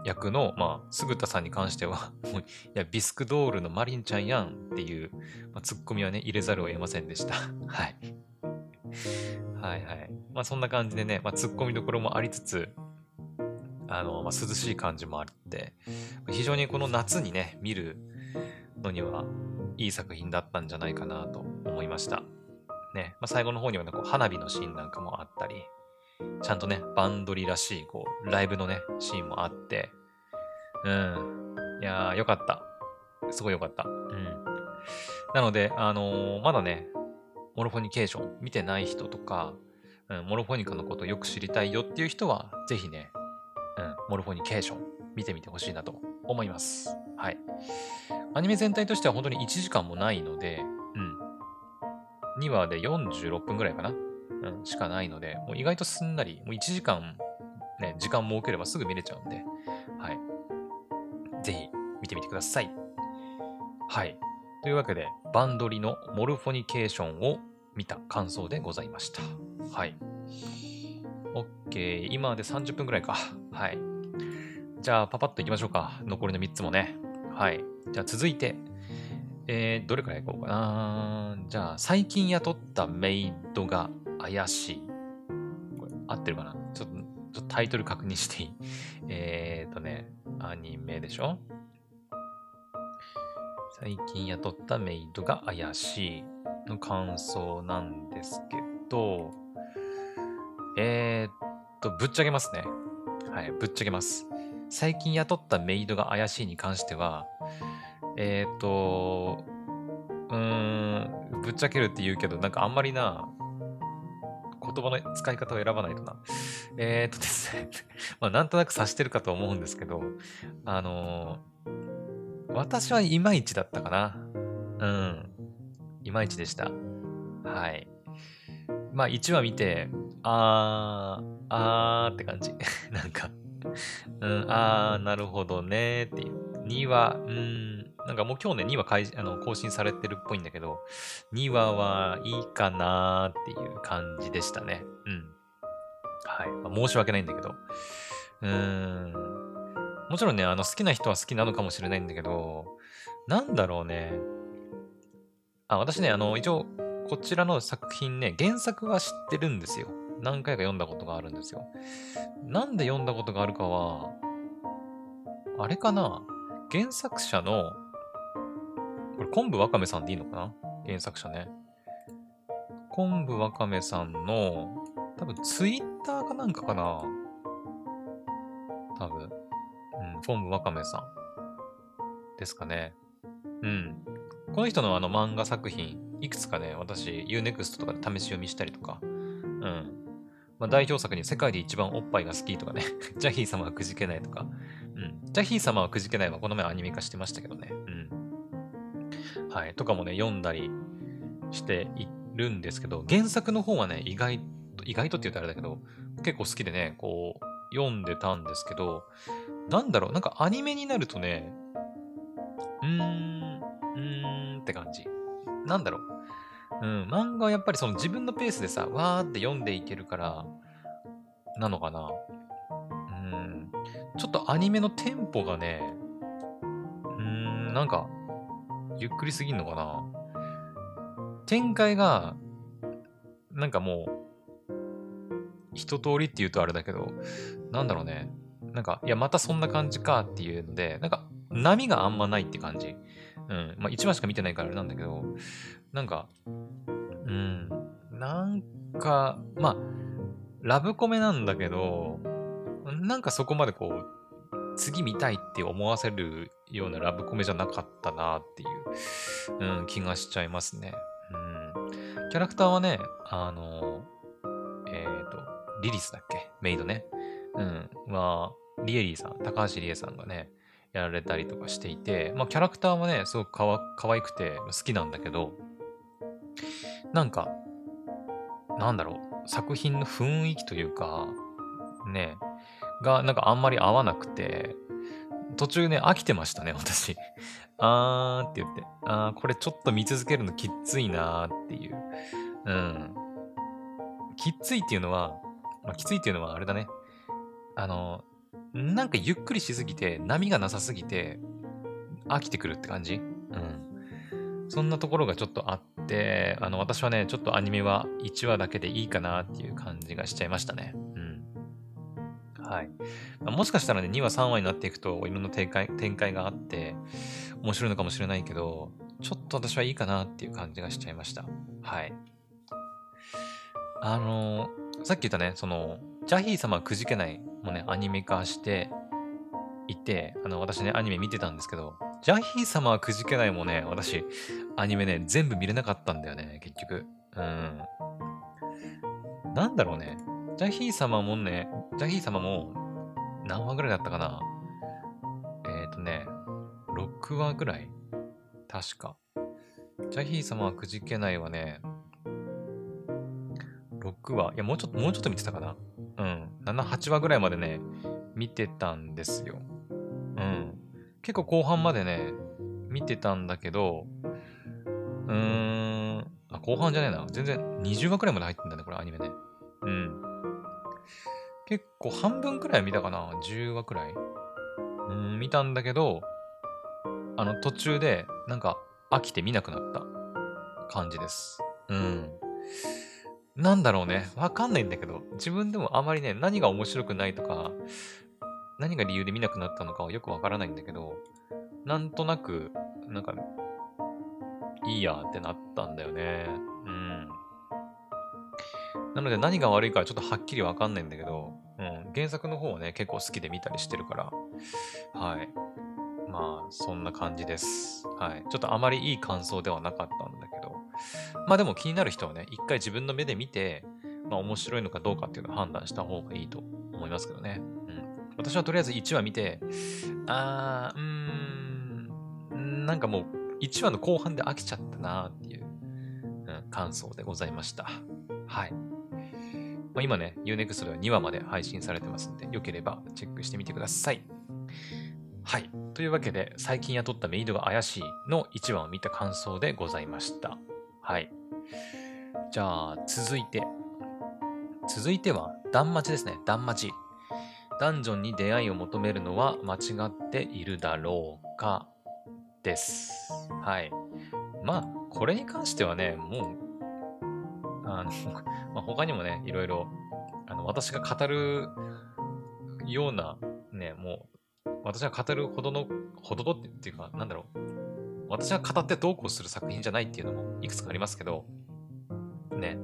役の、まあ、すぐたさんに関しては、もう、いや、ビスクドールのマリンちゃんやんっていう、まあ、ツッコミはね、入れざるを得ませんでした。はい。はいはい。まあ、そんな感じでね、まあ、ツッコミどころもありつつ、あの、まあ、涼しい感じもあって、非常にこの夏にね、見るのにはいい作品だったんじゃないかなと思いました。ね、まあ、最後の方にはね、こう花火のシーンなんかもあったり、ちゃんとね、バンドリらしい、こう、ライブのね、シーンもあって、うん。いやー、よかった。すごいよかった。うん。なので、あのー、まだね、モロフォニケーション見てない人とか、うん、モロフォニカのことをよく知りたいよっていう人は、ぜひね、うん、モロフォニケーション見てみてほしいなと思います。はい。アニメ全体としては本当に1時間もないので、うん。2話で46分ぐらいかな。うん、しかないので、もう意外とすんなり、もう1時間、ね、時間設ければすぐ見れちゃうんで、はい。ぜひ見てみてください。はい。というわけで、バンドリのモルフォニケーションを見た感想でございました。はい。OK。今で30分ぐらいか。はい。じゃあ、パパッといきましょうか。残りの3つもね。はい。じゃあ続いて、えー、どれからいこうかな。じゃあ、最近雇ったメイドが怪しい。これ、合ってるかな？ちょっと、ちょっとタイトル確認していい？えーとね、アニメでしょ？最近雇ったメイドが怪しいの感想なんですけど、えー、っと、ぶっちゃけますね。はい、ぶっちゃけます。最近雇ったメイドが怪しいに関しては、えっ、と、うーん、ぶっちゃけるって言うけど、なんかあんまりな、言葉の使い方を選ばないとな。えっ、とですね まあなんとなく察してるかと思うんですけど、あの、私はいまいちだったかな。うん。いまいちでした。はい。まあ1話見て、あー、あーって感じ。なんかうん、あー、なるほどねっていう。2は、うん、なんかもう今日ね、2話開あの更新されてるっぽいんだけど、2話はいいかなーっていう感じでしたね。うん。はい。まあ、申し訳ないんだけど。うーん。もちろんね、あの好きな人は好きなのかもしれないんだけど、なんだろうね。あ、私ね、あの、一応、こちらの作品ね、原作は知ってるんですよ。何回か読んだことがあるんですよ。なんで読んだことがあるかは、あれかな？原作者の、これ、昆布わかめさんでいいのかな？原作者ね。昆布わかめさんの、多分ツイッターかなんかかな？多分。うん、昆布わかめさん。ですかね。うん。この人のあの漫画作品、いくつかね、私、Unext とかで試し読みしたりとか、うん。まあ、代表作に世界で一番おっぱいが好きとかね、ジャヒー様はくじけないとか、うん。ジャヒー様はくじけないはこの前アニメ化してましたけどね。うん。はい。とかもね、読んだりしているんですけど、原作の方はね、意外と、意外とって言うとあれだけど、結構好きでね、こう、読んでたんですけど、なんだろう、なんかアニメになるとね、うーん、うーんって感じ。なんだろう。うん、漫画はやっぱりその自分のペースでさ、わーって読んでいけるから、なのかな。うん。ちょっとアニメのテンポがね、うーん、なんか、ゆっくりすぎんのかな。展開が、なんかもう、一通りって言うとあれだけど、なんだろうね。なんか、いや、またそんな感じかっていうので、なんか、波があんまないって感じ。うん。まあ、1話しか見てないからあれなんだけど、なんか、うん。なんか、まあ、ラブコメなんだけど、なんかそこまでこう、次見たいって思わせるようなラブコメじゃなかったなっていう、うん、気がしちゃいますね。うん。キャラクターはね、あの、えっ、ー、と、リリスだっけ？メイドね。うん。まあ、リエリーさん、高橋リエさんがね、やられたりとかしていて、まあキャラクターはね、すごくかわ可愛くて好きなんだけど、なんか、なんだろう、作品の雰囲気というか、ね、がなんかあんまり合わなくて、途中ね、飽きてましたね、私。あーって言って、あー、これちょっと見続けるのきついなーっていう。うん。きついっていうのは、まあ、きついっていうのはあれだね。あの、なんかゆっくりしすぎて、波がなさすぎて、飽きてくるって感じ？うん。そんなところがちょっとあって、あの、私はね、ちょっとアニメは1話だけでいいかなっていう感じがしちゃいましたね。うん。はい。まあ、もしかしたらね、2話3話になっていくと、いろんな展開展開があって、面白いのかもしれないけど、ちょっと私はいいかなっていう感じがしちゃいました。はい。あの、さっき言ったね、その、ジャヒー様くじけないもね、アニメ化していて、あの、私ね、アニメ見てたんですけど、ジャヒー様はくじけないもね、私、アニメね、全部見れなかったんだよね、結局。うん。なんだろうね。ジャヒー様もね、ジャヒー様も何話ぐらいだったかなえっ、ー、とね、6話ぐらい確か。ジャヒー様はくじけないはね、6話、いや、もうちょっと、もうちょっと見てたかな、7、8話ぐらいまでね、見てたんですよ。うん。結構後半までね、見てたんだけど、うーん、あ、後半じゃねえな。全然20話くらいまで入ってんだね、これアニメね。うん。結構半分くらい見たかな ?10 話くらいうん、見たんだけど、あの途中でなんか飽きて見なくなった感じです。うん。なんだろうね。わかんないんだけど、自分でもあまりね、何が面白くないとか、何が理由で見なくなったのかはよくわからないんだけど、なんとなく、なんか、いいやってなったんだよね。うん。なので何が悪いかはちょっとはっきりわかんないんだけど、うん、原作の方はね、結構好きで見たりしてるから、はい。まあ、そんな感じです。はい。ちょっとあまりいい感想ではなかったんだけど、まあでも気になる人はね、一回自分の目で見て、まあ面白いのかどうかっていうのを判断した方がいいと思いますけどね。うん。私はとりあえず1話見て、あー、うーん、なんかもう1話の後半で飽きちゃったなっていう、うん、感想でございました。はい。まあ、今ね、Unext では2話まで配信されてますんで、よければチェックしてみてください。はい。というわけで、最近雇ったメイドが怪しいの1話を見た感想でございました。はい。じゃあ、続いて。続いては、ダンマチですね。ダンマチ。ダンジョンに出会いを求めるのは間違っているだろうか？です。はい。まあ、これに関してはね、もう、あの、まあ、他にもね、いろいろ、あの、私が語るような、ね、もう、私が語るほどの、ほどのっていうか、なんだろう。私が語ってどうこうする作品じゃないっていうのもいくつかありますけど、ね。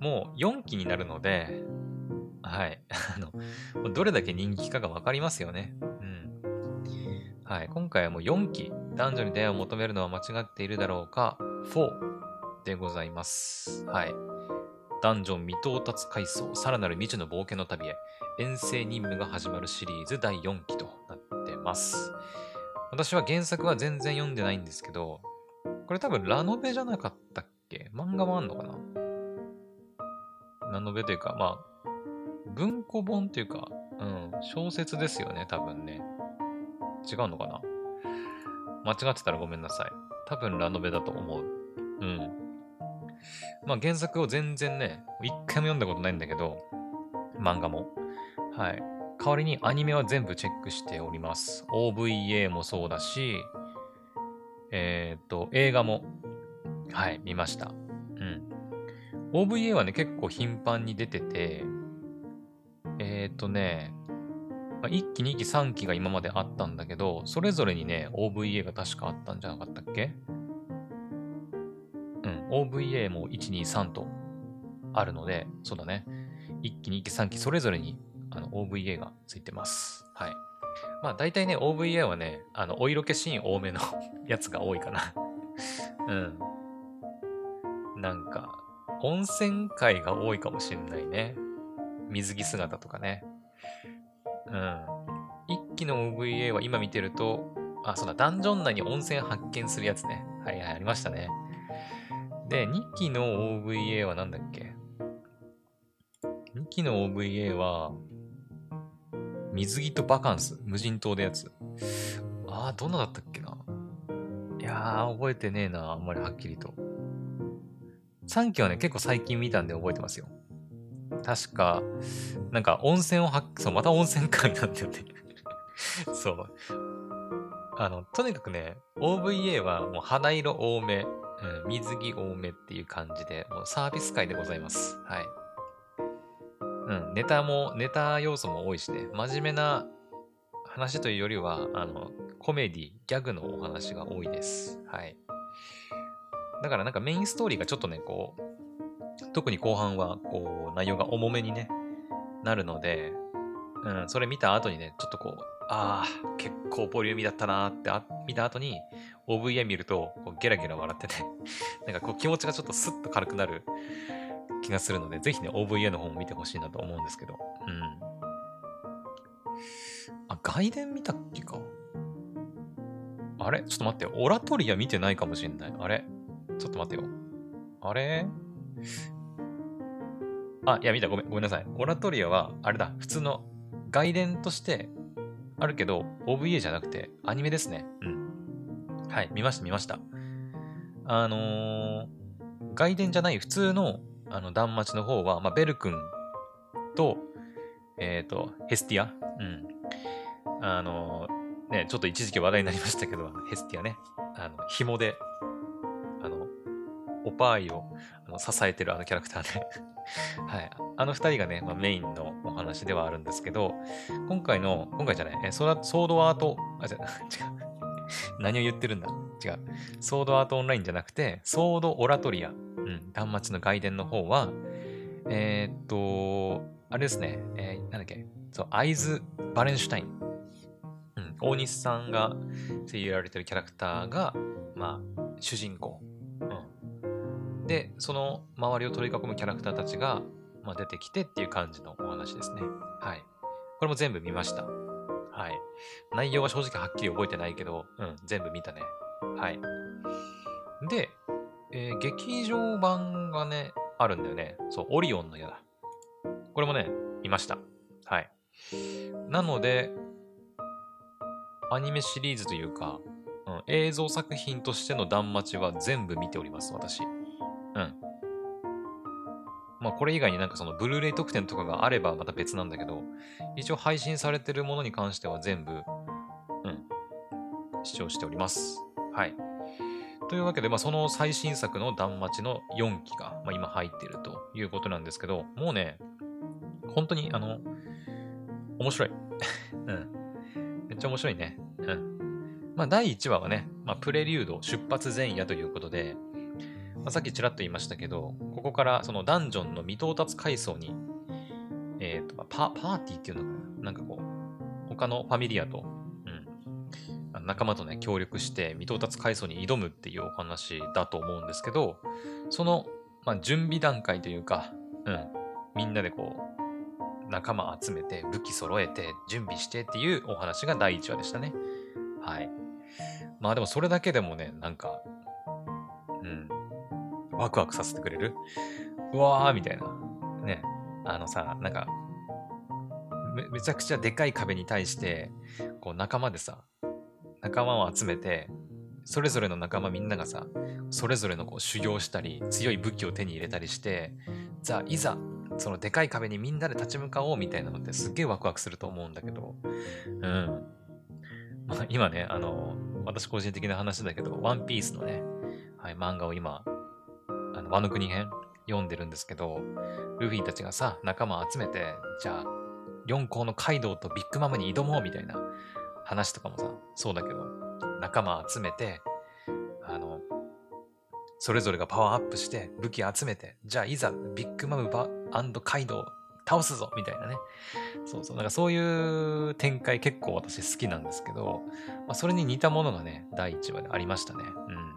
もう4期になるので、はい。あの、どれだけ人気かがわかりますよね。うん。はい。今回はもう4期、男女に出会いを求めるのは間違っているだろうか、4でございます。はい。ダンジョン未到達階層、さらなる未知の冒険の旅へ、遠征任務が始まるシリーズ第4期となってます。私は原作は全然読んでないんですけど、これ多分ラノベじゃなかったっけ？漫画もあんのかな？ラノベというか、まあ、文庫本というか、うん、小説ですよね、多分ね。違うのかな？間違ってたらごめんなさい。多分ラノベだと思う。うん。まあ原作を全然ね、一回も読んだことないんだけど、漫画も。はい。代わりにアニメは全部チェックしております。OVA もそうだし、えっ、と、映画も、はい、見ました。うん。OVA はね、結構頻繁に出てて、えっ、とね、まあ1期、2期、3期が今まであったんだけど、それぞれにね、OVA が確かあったんじゃなかったっけ？うん、OVA も1、2、3とあるので、そうだね。1期、2期、3期、それぞれにあの OVA がついてます。はい。まあ大体ね、OVA はね、あの、お色気シーン多めの やつが多いかな。うん。なんか、温泉会が多いかもしんないね。水着姿とかね。うん。一期の OVA は今見てると、あ、そうだ、ダンジョン内に温泉発見するやつね。はいはい、ありましたね。で、2期の OVA はなんだっけ ?2 期の OVA は、水着とバカンス、無人島でやつ。ああ、どんなだったっけないやー、覚えてねえな、あんまりはっきりと。3期はね、結構最近見たんで覚えてますよ。確か、なんか温泉を発、そう、また温泉会なんだよね。そう。あの、とにかくね、OVA はもう肌色多め、うん、水着多めっていう感じで、もうサービス会でございます。はい。うん、ネタも、ネタ要素も多いしね、真面目な話というよりは、あの、コメディ、ギャグのお話が多いです。はい。だからなんかメインストーリーがちょっとね、こう、特に後半は、こう、内容が重めにね、なるので、うん、それ見た後にね、ちょっとこう、ああ、結構ボリューミーだったなーってあ見た後に、OVA 見ると、こうゲラゲラ笑ってね、なんかこう気持ちがちょっとスッと軽くなる気がするので、ぜひね、OVA の方も見てほしいなと思うんですけど。うん。あ、外伝見たっけか？あれ？ちょっと待って。オラトリア見てないかもしんない。あれ？ちょっと待ってよ。あれ？あ、いや、見た。ごめん、ごめんなさい。オラトリアは、あれだ。普通の外伝としてあるけど、OVA じゃなくて、アニメですね。うん。はい、見ました、見ました。あのー、外伝じゃない普通の、あの、断末の方は、まあ、ベル君と、えっ、と、ヘスティア？うん。あの、ね、ちょっと一時期話題になりましたけど、ヘスティアね。あの、紐で、あの、オパーイをあの支えてるあのキャラクターで はい。あの二人がね、まあ、メインのお話ではあるんですけど、今回の、今回じゃない、えソーダソードアート、あ、違う、違う。何を言ってるんだ？違う。ソードアートオンラインじゃなくて、ソードオラトリア、うん、断末の外伝の方は、えー、っと、あれですね、えー、なんだっけ、そう、アイズ・バレンシュタイン。うん、大西さんが声優やられてるキャラクターが、まあ、主人公。うん。で、その周りを取り囲むキャラクターたちが、まあ、出てきてっていう感じのお話ですね。はい。これも全部見ました。はい。内容は正直はっきり覚えてないけど、うん、全部見たね。はい。で、えー劇場版がね、あるんだよね。そう、オリオンの矢だ。これもね、見ました。はい。なので、アニメシリーズというか、うん、映像作品としての断末は全部見ております、私。うん。まあ、これ以外になんかそのブルーレイ特典とかがあればまた別なんだけど、一応配信されてるものに関しては全部、うん、視聴しております。はい。というわけで、まあ、その最新作の断末の4期が、まあ、今入っているということなんですけど、もうね、本当に、あの、面白い。うん。めっちゃ面白いね。うん。まあ、第1話はね、まあ、プレリュード出発前夜ということで、まあ、さっきちらっと言いましたけど、ここからそのダンジョンの未到達階層に、えっ、ー、とパ、パーティーっていうのかななんかこう、他のファミリアと、仲間とね、協力して未到達階層に挑むっていうお話だと思うんですけど、その、まあ、準備段階というか、うん、みんなでこう、仲間集めて、武器揃えて、準備してっていうお話が第1話でしたね。はい。まあでもそれだけでもね、なんか、うんワクワクさせてくれる？うわーみたいな。ね。あのさ、なんかめ、めちゃくちゃでかい壁に対して、こう仲間でさ、仲間を集めて、それぞれの仲間みんながさ、それぞれのこう修行したり、強い武器を手に入れたりして、じゃあいざ、そのでかい壁にみんなで立ち向かおうみたいなのってすっげえワクワクすると思うんだけど、うん。まあ、今ね、あの、私個人的な話だけど、ワンピースのね、はい、漫画を今、あの、ワノ国編読んでるんですけど、ルフィたちがさ、仲間を集めて、じゃあ、四皇のカイドウとビッグマムに挑もうみたいな話とかもさ、そうだけど、仲間集めて、あの、それぞれがパワーアップして武器集めて、じゃあいざビッグマムバカイドウ倒すぞみたいなね。そうそう。なんかそういう展開結構私好きなんですけど、まあ、それに似たものがね、第1話でありましたね。うん。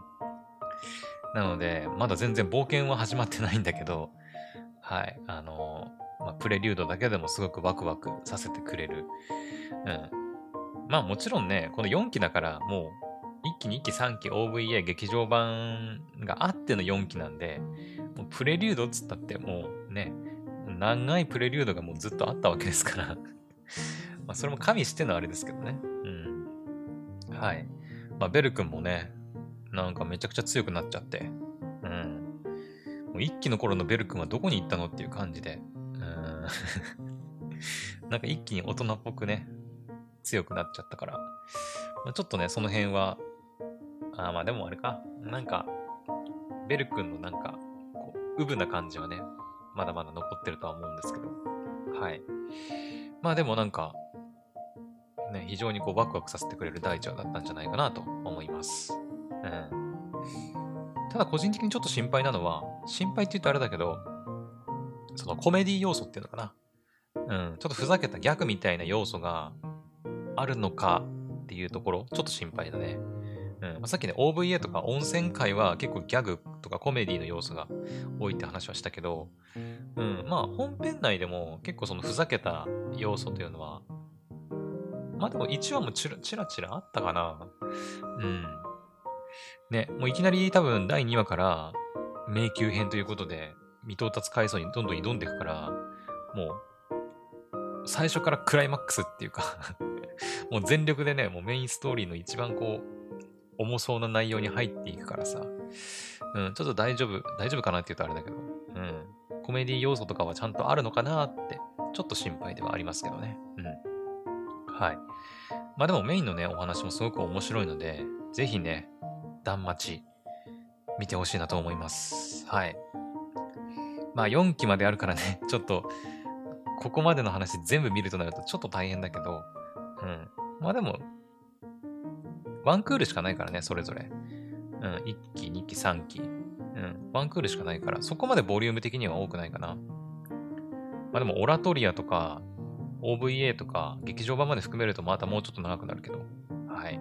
なので、まだ全然冒険は始まってないんだけど、はい、あのー、まあ、プレリュードだけでもすごくワクワクさせてくれる。うん。まあもちろんね、この4期だからもう、1期、2期、3期 OVA 劇場版があっての4期なんで、もうプレリュードっつったってもうね、長いプレリュードがもうずっとあったわけですから まあそれも加味してのあれですけどね。うん。はい。まあベル君もね、なんかめちゃくちゃ強くなっちゃって。うん。もう一期の頃のベル君はどこに行ったのっていう感じで。うん。なんか一気に大人っぽくね、強くなっちゃったから。まあ、ちょっとね、その辺は、あまあでもあれか。なんか、ベル君のなんか、こう、うぶな感じはね、まだまだ残ってるとは思うんですけど。はい。まあでもなんか、ね、非常にこうワクワクさせてくれる第一話だったんじゃないかなと思います。うん。ただ個人的にちょっと心配なのは、心配って言うとあれだけど、そのコメディ要素っていうのかな。うん。ちょっとふざけたギャグみたいな要素があるのかっていうところ、ちょっと心配だね。うんまあ、さっきね、OVA とか温泉会は結構ギャグとかコメディの要素が多いって話はしたけど、うん、まあ本編内でも結構そのふざけた要素というのは、まあでも1話もチラチラチラあったかな。うん。ね、もういきなり多分第2話から迷宮編ということで、未到達階層にどんどん挑んでいくから、もう、最初からクライマックスっていうかもう全力でね、もうメインストーリーの一番こう、重そうな内容に入っていくからさ、うん、ちょっと大丈夫、大丈夫かなって言うとあれだけど、うん、コメディ要素とかはちゃんとあるのかなって、ちょっと心配ではありますけどね。うん。はい。まあでもメインのね、お話もすごく面白いので、ぜひね、断末、見てほしいなと思います。はい。まあ4期まであるからね、ちょっと、ここまでの話全部見るとなるとちょっと大変だけど、うん。まあでも、ワンクールしかないからね、それぞれ。うん、1期、2期、3期。うん、ワンクールしかないから、そこまでボリューム的には多くないかな。まあでも、オラトリアとか、OVA とか、劇場版まで含めるとまたもうちょっと長くなるけど、はい。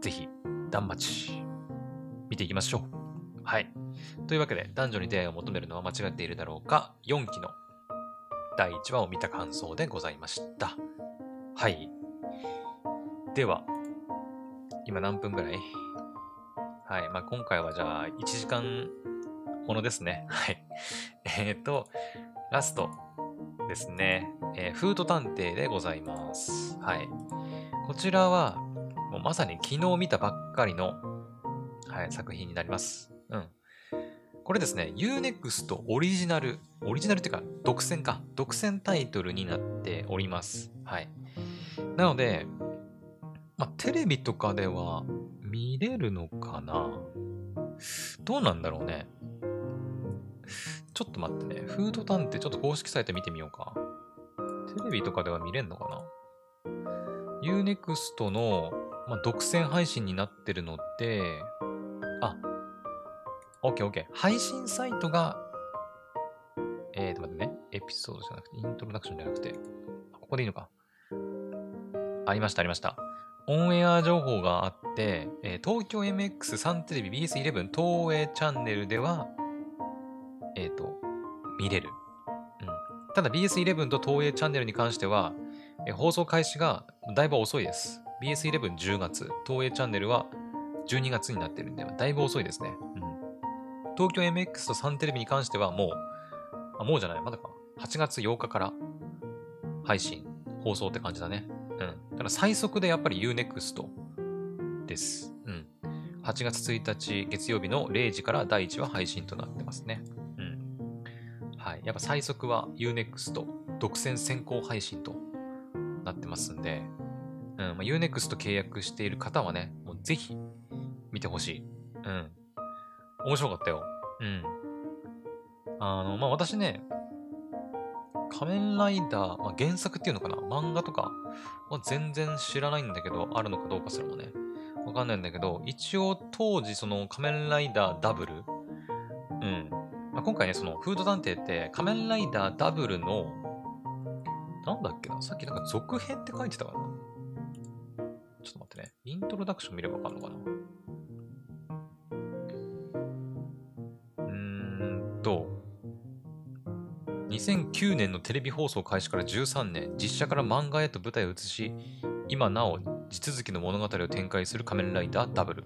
ぜひ、断末、見ていきましょう。はい。というわけで、男女に出会いを求めるのは間違っているだろうか、4期の第1話を見た感想でございました。はい。では、今何分ぐらい？はい。まあ、今回はじゃあ、1時間ものですね。はい。えっ、ー、と、ラストですね。えー、フード探偵でございます。はい。こちらは、もうまさに昨日見たばっかりの、はい、作品になります。うん。これですね、Unext オリジナル、オリジナルっていうか、独占か。独占タイトルになっております。はい。なので、まあ、テレビとかでは見れるのかな？どうなんだろうね。ちょっと待ってね。フード探偵ちょっと公式サイト見てみようか。テレビとかでは見れんのかな ?Unext の、まあ、独占配信になってるのって、あ、OK, OK. 配信サイトが、えーと待ってね。エピソードじゃなくて、イントロダクションじゃなくて、ここでいいのか。ありました、ありました。オンエア情報があって、えー、東京 MX3 テレビ BS11 東映チャンネルでは、えっ、ー、と、見れる。うんただ BS11 と東映チャンネルに関しては、え放送開始がだいぶ遅いです。BS1110 月、東映チャンネルは12月になってるんで、だいぶ遅いですね。うん、東京 MX とサンテレビに関してはもう、あ、もうじゃない、まだか。8月8日から配信、放送って感じだね。うん。だ最速でやっぱり UNEXT です。うん。8月1日月曜日の0時から第1話配信となってますね。うんはい。やっぱ最速は Unext 独占先行配信となってますんで、うん、まあ、Unext 契約している方はね、もうぜひ見てほしい。うん。面白かったよ。うん。あの、まあ、私ね、仮面ライダー、まあ、原作っていうのかな？漫画とかは全然知らないんだけど、あるのかどうかすらもね、わかんないんだけど、一応当時その仮面ライダーダブル、うん、まあ、今回ね、そのフード探偵って仮面ライダーダブルの、なんだっけな、さっきなんか続編って書いてたかな？ちょっと待ってね。イントロダクション見ればわかんのかな？うーんと、2009年のテレビ放送開始から13年、実写から漫画へと舞台を移し、今なお地続きの物語を展開する仮面ライダーダブル。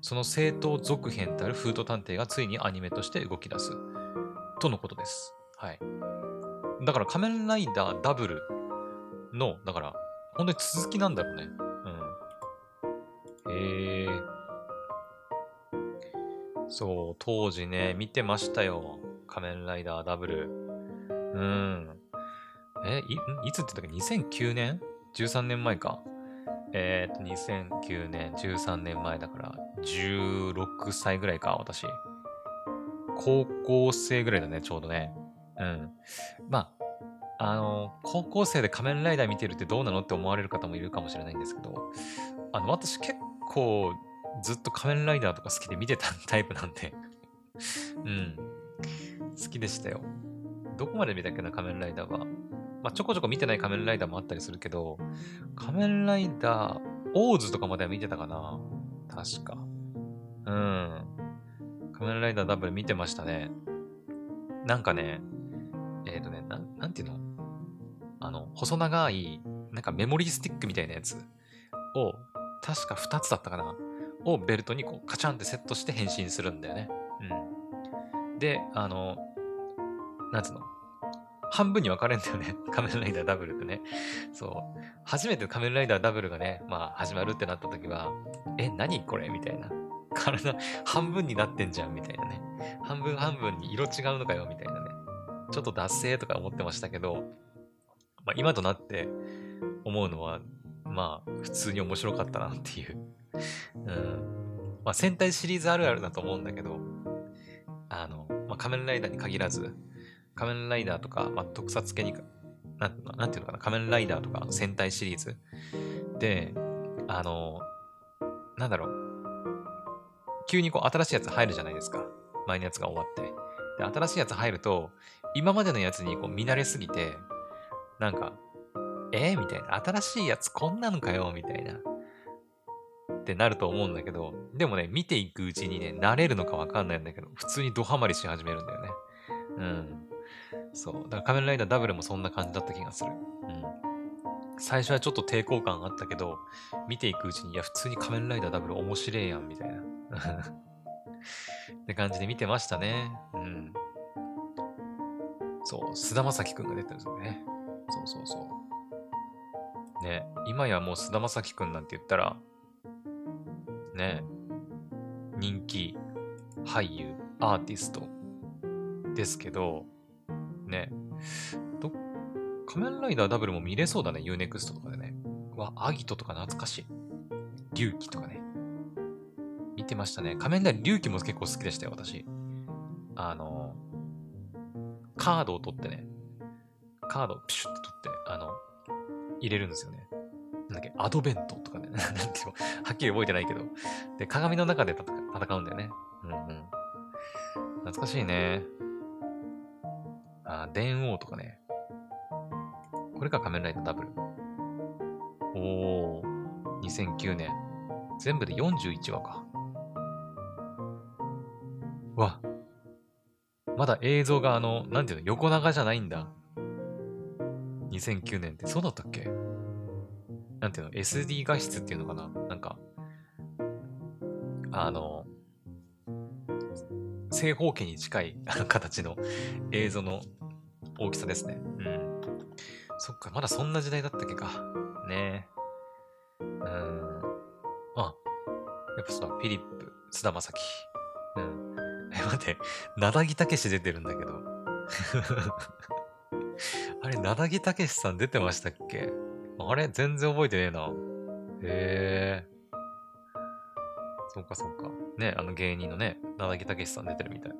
その正当続編であるフード探偵がついにアニメとして動き出す。とのことです。はい。だから仮面ライダーダブルの、だから、本当に続きなんだろうね。うん。へえー。そう、当時ね、見てましたよ。仮面ライダーダブル。うん。え、い、いつって言ったっけ ?2009 年 ?13 年前か。えー、っと、2009年、13年前だから、16歳ぐらいか、私。高校生ぐらいだね、ちょうどね。うん。まあ、あの、高校生で仮面ライダー見てるってどうなのって思われる方もいるかもしれないんですけど、あの、私結構ずっと仮面ライダーとか好きで見てたタイプなんでうん。好きでしたよ。どこまで見たっけな、仮面ライダーは。まあ、ちょこちょこ見てない仮面ライダーもあったりするけど、仮面ライダー、オーズとかまでは見てたかな確か。うん。仮面ライダーダブル見てましたね。なんかね、えっ、ー、とね、ななんていうの？あの、細長い、なんかメモリースティックみたいなやつを、確か2つだったかなをベルトにこうカチャンってセットして変身するんだよね。うん。で、あの、なんつうの？半分に分かれんだよね。仮面ライダーダブルってね。そう。初めて仮面ライダーダブルがね、まあ始まるってなった時は、え、何これ？みたいな。体半分になってんじゃんみたいなね。半分半分に色違うのかよみたいなね。ちょっと脱製とか思ってましたけど、まあ、今となって思うのは、まあ普通に面白かったなっていう。うん。まあ戦隊シリーズあるあるだと思うんだけど、あの、まあ、仮面ライダーに限らず、仮面ライダーとか、まあ、特撮系にな、なんていうのかな、仮面ライダーとか戦隊シリーズで、あの、なんだろう、急にこう新しいやつ入るじゃないですか。前のやつが終わって。で、新しいやつ入ると、今までのやつにこう見慣れすぎて、なんか、えー、みたいな。新しいやつこんなのかよ？みたいな。ってなると思うんだけど、でもね、見ていくうちにね、慣れるのかわかんないんだけど、普通にドハマりし始めるんだよね。うん。そう。だから仮面ライダーダブルもそんな感じだった気がする。うん。最初はちょっと抵抗感あったけど、見ていくうちに、いや、普通に仮面ライダーダブル面白いやん、みたいな。って感じで見てましたね。うん。そう、菅田将暉くんが出てるんですよね。そうそうそう。ね、今やもう菅田将暉くんなんて言ったら、ね、人気俳優、アーティストですけど、ね、ど、仮面ライダーダブルも見れそうだね、UNEXT とかでね。わ、アギトとか懐かしい。龍騎とかね。見てましたね。仮面ライダー龍騎も結構好きでしたよ、私。あの、カードを取ってね、カードをピシュッと取って、あの、入れるんですよね。なんだっけ、アドベントとかね。なんていうの、はっきり覚えてないけど。で、鏡の中で戦うんだよね。うんうん。懐かしいね。あ、電王とかね。これが仮面ライダーダブル。おー、2009年。全部で41話か。わ。まだ映像があの、なんていうの、横長じゃないんだ。2009年ってそうだったっけ？なんていうの ?SD 画質っていうのかな？なんか、あの、正方形に近い形の映像の大きさですね。うん。そっか、まだそんな時代だったっけか。ねえ。うん。あ、やっぱそうだ、フィリップ、菅田将暉。うん。え、待って、なだぎたけし出てるんだけど。あれ、なだぎたけしさん出てましたっけ？あれ全然覚えてねえな。へえ。そうかそうか。ね、あの芸人のね、なだぎたけしさん出てるみたい。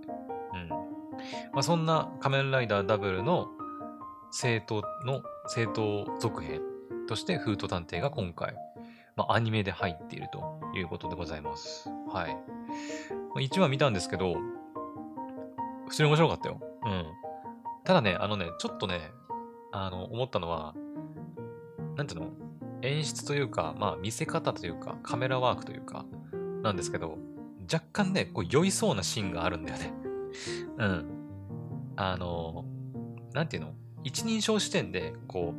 まあ、そんな仮面ライダーダブルの正当の、正当続編としてフート探偵が今回、まあ、アニメで入っているということでございます。はい。まあ、1話見たんですけど、普通に面白かったよ。うん。ただね、あのね、ちょっとね、あの、思ったのは、なんていうの？演出というか、まあ見せ方というか、カメラワークというか、なんですけど、若干ね、こう酔いそうなシーンがあるんだよね。うん。あの、なんていうの？一人称視点で、こ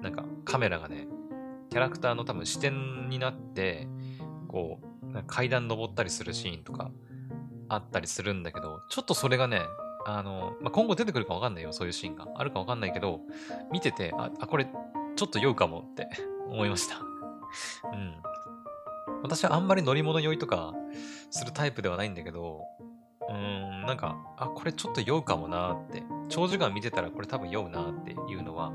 う、なんかカメラがね、キャラクターの多分視点になって、こう、階段登ったりするシーンとかあったりするんだけど、ちょっとそれがね、あの、まあ、今後出てくるかわかんないよ、そういうシーンが。あるかわかんないけど、見てて、あ、あこれ、ちょっと酔うかもって 思いました。うん。私はあんまり乗り物酔いとかするタイプではないんだけど、うん、なんか、あ、これちょっと酔うかもなって、長時間見てたらこれ多分酔うなっていうのは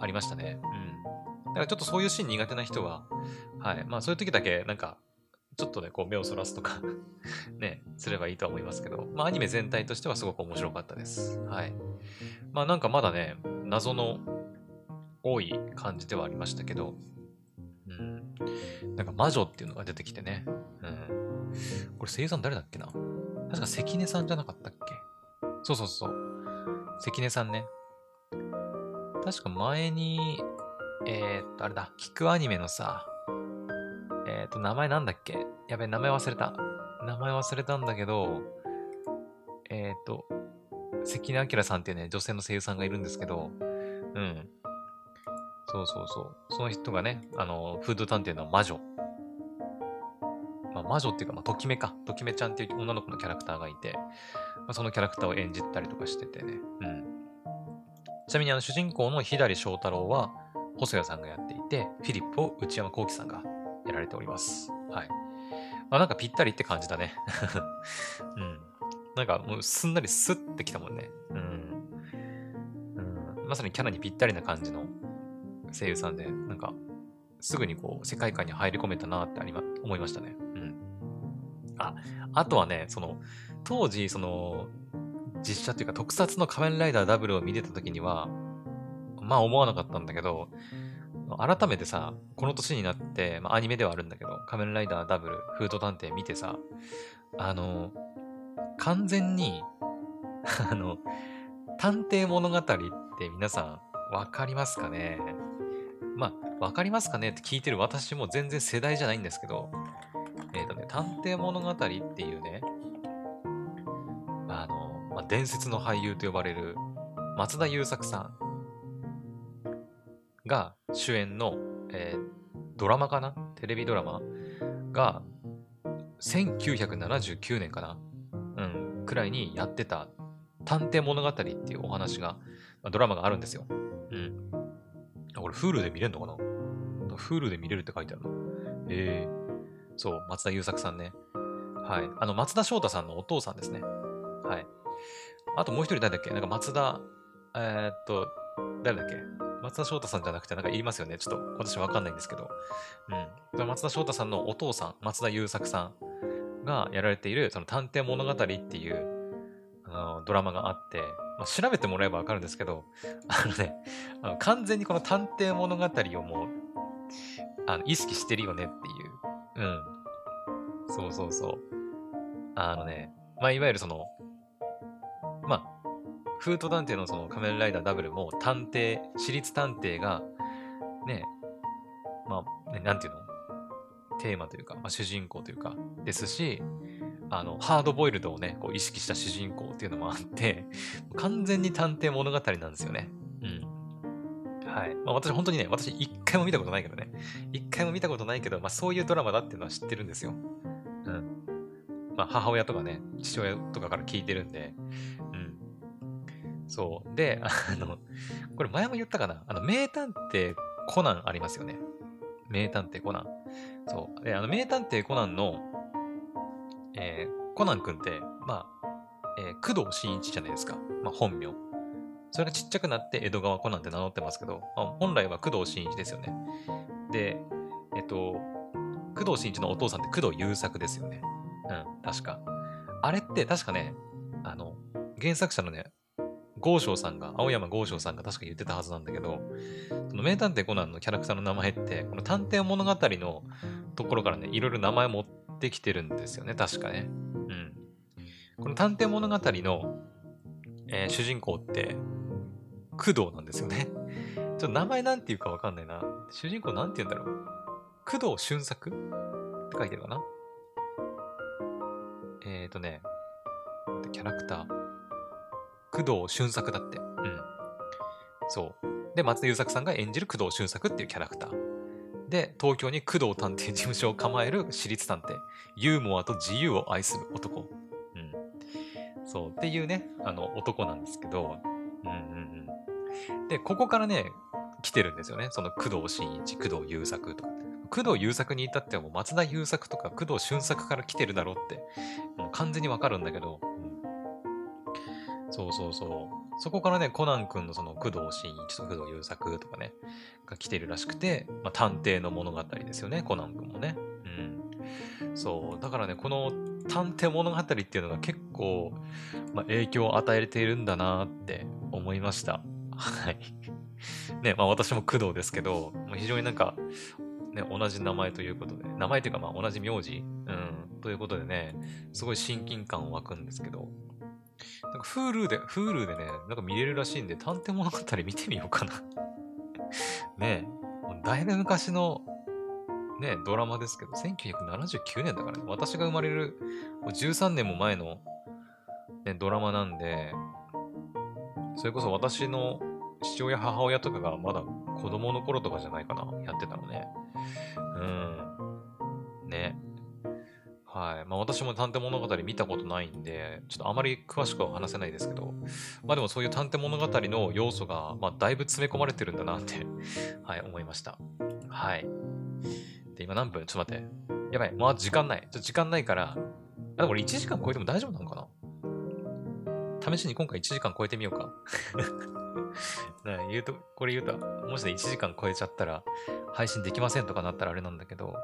ありましたね。うん。だからちょっとそういうシーン苦手な人は、はい。まあそういう時だけ、なんか、ちょっとね、こう目をそらすとか ね、すればいいとは思いますけど、まあアニメ全体としてはすごく面白かったです。はい。まあなんかまだね、謎の多い感じではありましたけど、うん。なんか魔女っていうのが出てきてね。うん。これ声優さん誰だっけな？確か関根さんじゃなかったっけ？そうそうそう。関根さんね。確か前に、えー、っと、あれだ、聞くアニメのさ、えっ、と、名前なんだっけ？やべ、名前忘れた。名前忘れたんだけど、えっ、と、関根明さんっていうね、女性の声優さんがいるんですけど、うん。そうそうそう。その人がね、あの、フード探偵の魔女。まあ、魔女っていうか、まあ、ときめか。ときめちゃんっていう女の子のキャラクターがいて、まあ、そのキャラクターを演じたりとかしててね。うん。ちなみにあの主人公の左翔太郎は細谷さんがやっていて、フィリップを内山幸輝さんがやられております。はい。まあなんかぴったりって感じだね。うん。なんかもうすんなりスッてきたもんね。うん。うん。まさにキャラにぴったりな感じの声優さんで、なんかすぐにこう世界観に入り込めたなってありま、思いましたね。うん。あ、あとはね、その、当時、その、実写っていうか特撮の仮面ライダーダブルを見てた時には、まあ思わなかったんだけど、改めてさ、この年になって、まあ、アニメではあるんだけど、仮面ライダーダブル、フード探偵見てさ、あの、完全に あの、探偵物語って皆さん、わかりますかね？まあ、わかりますかねって聞いてる私も全然世代じゃないんですけど、えっ、ー、とね、探偵物語っていうね、あの、まあ、伝説の俳優と呼ばれる松田優作さんが主演の、えー、ドラマかな？テレビドラマが1979年かな？うん、くらいにやってた探偵物語っていうお話がま、ドラマがあるんですよ。うん。これ、フールで見れんのかな？の、Hulu で見れるって書いてあるの。ええそう、松田優作さんね。はい。あの、松田翔太さんのお父さんですね。はい。あともう一人誰だっけ？なんか松田、えー、っと、誰だっけ？松田翔太さんじゃなくて、なんか言いますよね。ちょっと私わかんないんですけど。うん。松田翔太さんのお父さん、松田優作さんがやられている、その探偵物語っていう、あのドラマがあって、まあ、調べてもらえばわかるんですけど、あのね、あの完全にこの探偵物語をもう、あの意識してるよねっていう。うん。そうそうそう。あのね、まあ、いわゆるその、まあ、フート探偵のその仮面ライダーダブルも探偵、私立探偵が、ね、まあ、ね、なんていうの？テーマというか、まあ、主人公というか、ですし、あの、ハードボイルドをね、こう意識した主人公っていうのもあって、完全に探偵物語なんですよね。うん。はい。まあ私本当にね、私一回も見たことないけどね。一回も見たことないけど、まあそういうドラマだっていうのは知ってるんですよ。うん。まあ母親とかね、父親とかから聞いてるんで、うん。そう。で、あの、これ前も言ったかなあの、名探偵コナンありますよね。名探偵コナン。そう。で、あの、名探偵コナンの、えー、コナン君って、まあ、えー、工藤新一じゃないですか。まあ、本名。それがちっちゃくなって江戸川コナンって名乗ってますけど、まあ、本来は工藤新一ですよね。で、えっと、工藤新一のお父さんって工藤優作ですよね。うん、確か。あれって確かね、あの、原作者のね、豪昌さんが、青山豪昌さんが確か言ってたはずなんだけど、その名探偵コナンのキャラクターの名前って、この探偵物語のところからね、いろいろ名前持ってきてるんですよね、確かね。うん。この探偵物語の、えー、主人公って、工藤なんですよね。ちょっと名前なんていうかわかんないな。主人公なんて言うんだろう。工藤俊作って書いてるかなえっ、ー、とね、キャラクター。工藤俊作だって。うん。そう。で、松田優作さんが演じる工藤俊作っていうキャラクター。で、東京に工藤探偵事務所を構える私立探偵。ユーモアと自由を愛する男。うん。そう。っていうね、あの、男なんですけど。うん。で、ここからね、来てるんですよね。その工藤新一、工藤優作とか。工藤優作に至ってはもう松田優作とか工藤俊作から来てるだろうって、もう完全にわかるんだけど、うん、そうそうそう。そこからね、コナン君のその工藤新一と工藤優作とかね、が来てるらしくて、まあ、探偵の物語ですよね、コナン君もね。うん。そう。だからね、この探偵物語っていうのが結構、まあ、影響を与えているんだなって思いました。はい。ね、まあ私も工藤ですけど、非常になんか、ね、同じ名前ということで、名前というかまあ同じ名字、うん、ということでね、すごい親近感湧くんですけど、なんか Hulu で、Hulu でね、なんか見れるらしいんで、探偵物語見てみようかな。ねえ、だいぶ昔の、ね、ドラマですけど、1979年だからね、私が生まれる13年も前の、ね、ドラマなんで、それこそ私の父親、母親とかがまだ子供の頃とかじゃないかな、やってたのね。うん。ね。はい。まあ私も探偵物語見たことないんで、ちょっとあまり詳しくは話せないですけど、まあでもそういう探偵物語の要素が、まあだいぶ詰め込まれてるんだなって はい、思いました。はい。で、今何分？ちょっと待って。やばい。まあ時間ない。ちょっと時間ないから、あ、でもこれ1時間超えても大丈夫なのかな？試しに今回1時間超えてみようか。ね、言うと、これ言うと、もしね、1時間超えちゃったら、配信できませんとかなったらあれなんだけど、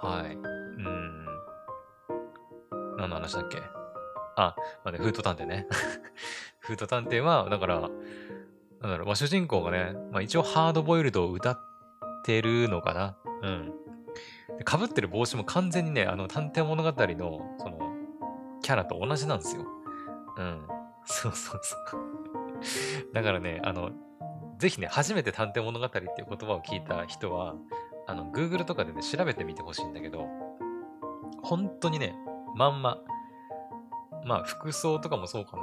はい。うん。何の話だっけ？あ、まあね、フード探偵ね。フード探偵は、だから、なんだろう、まあ、主人公がね、まあ一応ハードボイルドを歌ってるのかな。うん。かぶってる帽子も完全にね、あの、探偵物語の、その、キャラと同じなんですよ。うん。そうそうそう。だからね、あの、ぜひね、初めて探偵物語っていう言葉を聞いた人は、あの、Google とかでね、調べてみてほしいんだけど、本当にね、まんま。まあ、服装とかもそうか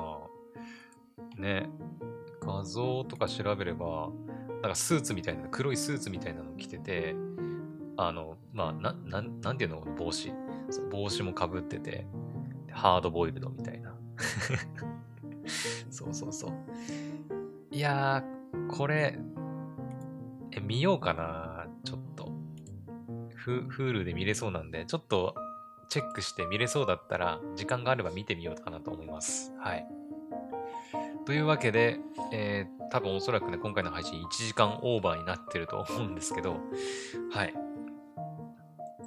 な。ね。画像とか調べれば、なんかスーツみたいな、黒いスーツみたいなの着てて、あの、まあ、な、ななんていうの？帽子。帽子もかぶってて、ハードボイルドみたいな。そうそうそう。いやー、これ、え、見ようかな、ちょっと。フ Hulu で見れそうなんで、ちょっとチェックして見れそうだったら、時間があれば見てみようかなと思います。はい。というわけで、えー、多分おそらくね、今回の配信1時間オーバーになってると思うんですけど、はい。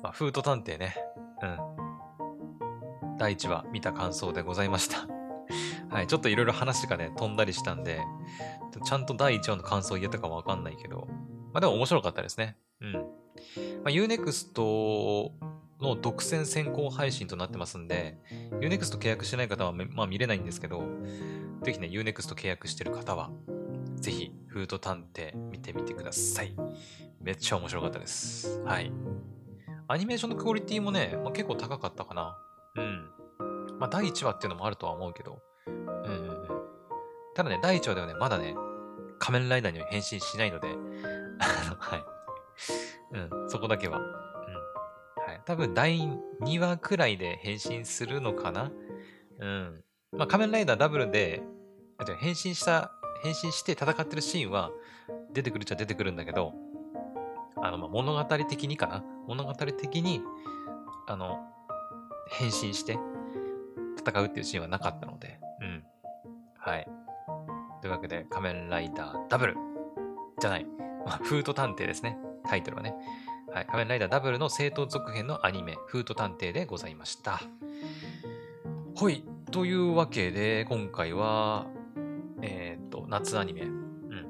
まあ、フード探偵ね、うん。第1話見た感想でございました。はい、ちょっといろいろ話がね、飛んだりしたんで、ちゃんと第1話の感想を言えたかもわかんないけど、まあでも面白かったですね。うん。まあ、Unext の独占先行配信となってますんで、Unext 契約してない方は、まあ、見れないんですけど、ぜひね、Unext 契約してる方は、ぜひ、フード探偵見てみてください。めっちゃ面白かったです。はい。アニメーションのクオリティもね、まあ、結構高かったかな。うん。まあ、第1話っていうのもあるとは思うけど。うん。うんただね、第1話ではね、まだね、仮面ライダーには変身しないので、あのはい。うん、そこだけは。うん。はい。多分、第2話くらいで変身するのかなうん。まあ、仮面ライダーダブルで、変身した、変身して戦ってるシーンは出てくるっちゃ出てくるんだけど、あの、ま、物語的にかな物語的に、あの、変身して戦うっていうシーンはなかったので、うん。はい。というわけで、仮面ライダーダブルじゃない。まあ、フード探偵ですね。タイトルはね。はい。仮面ライダーダブルの正当続編のアニメ、フード探偵でございました。ほい。というわけで、今回は、えっ、と、夏アニメ。うん。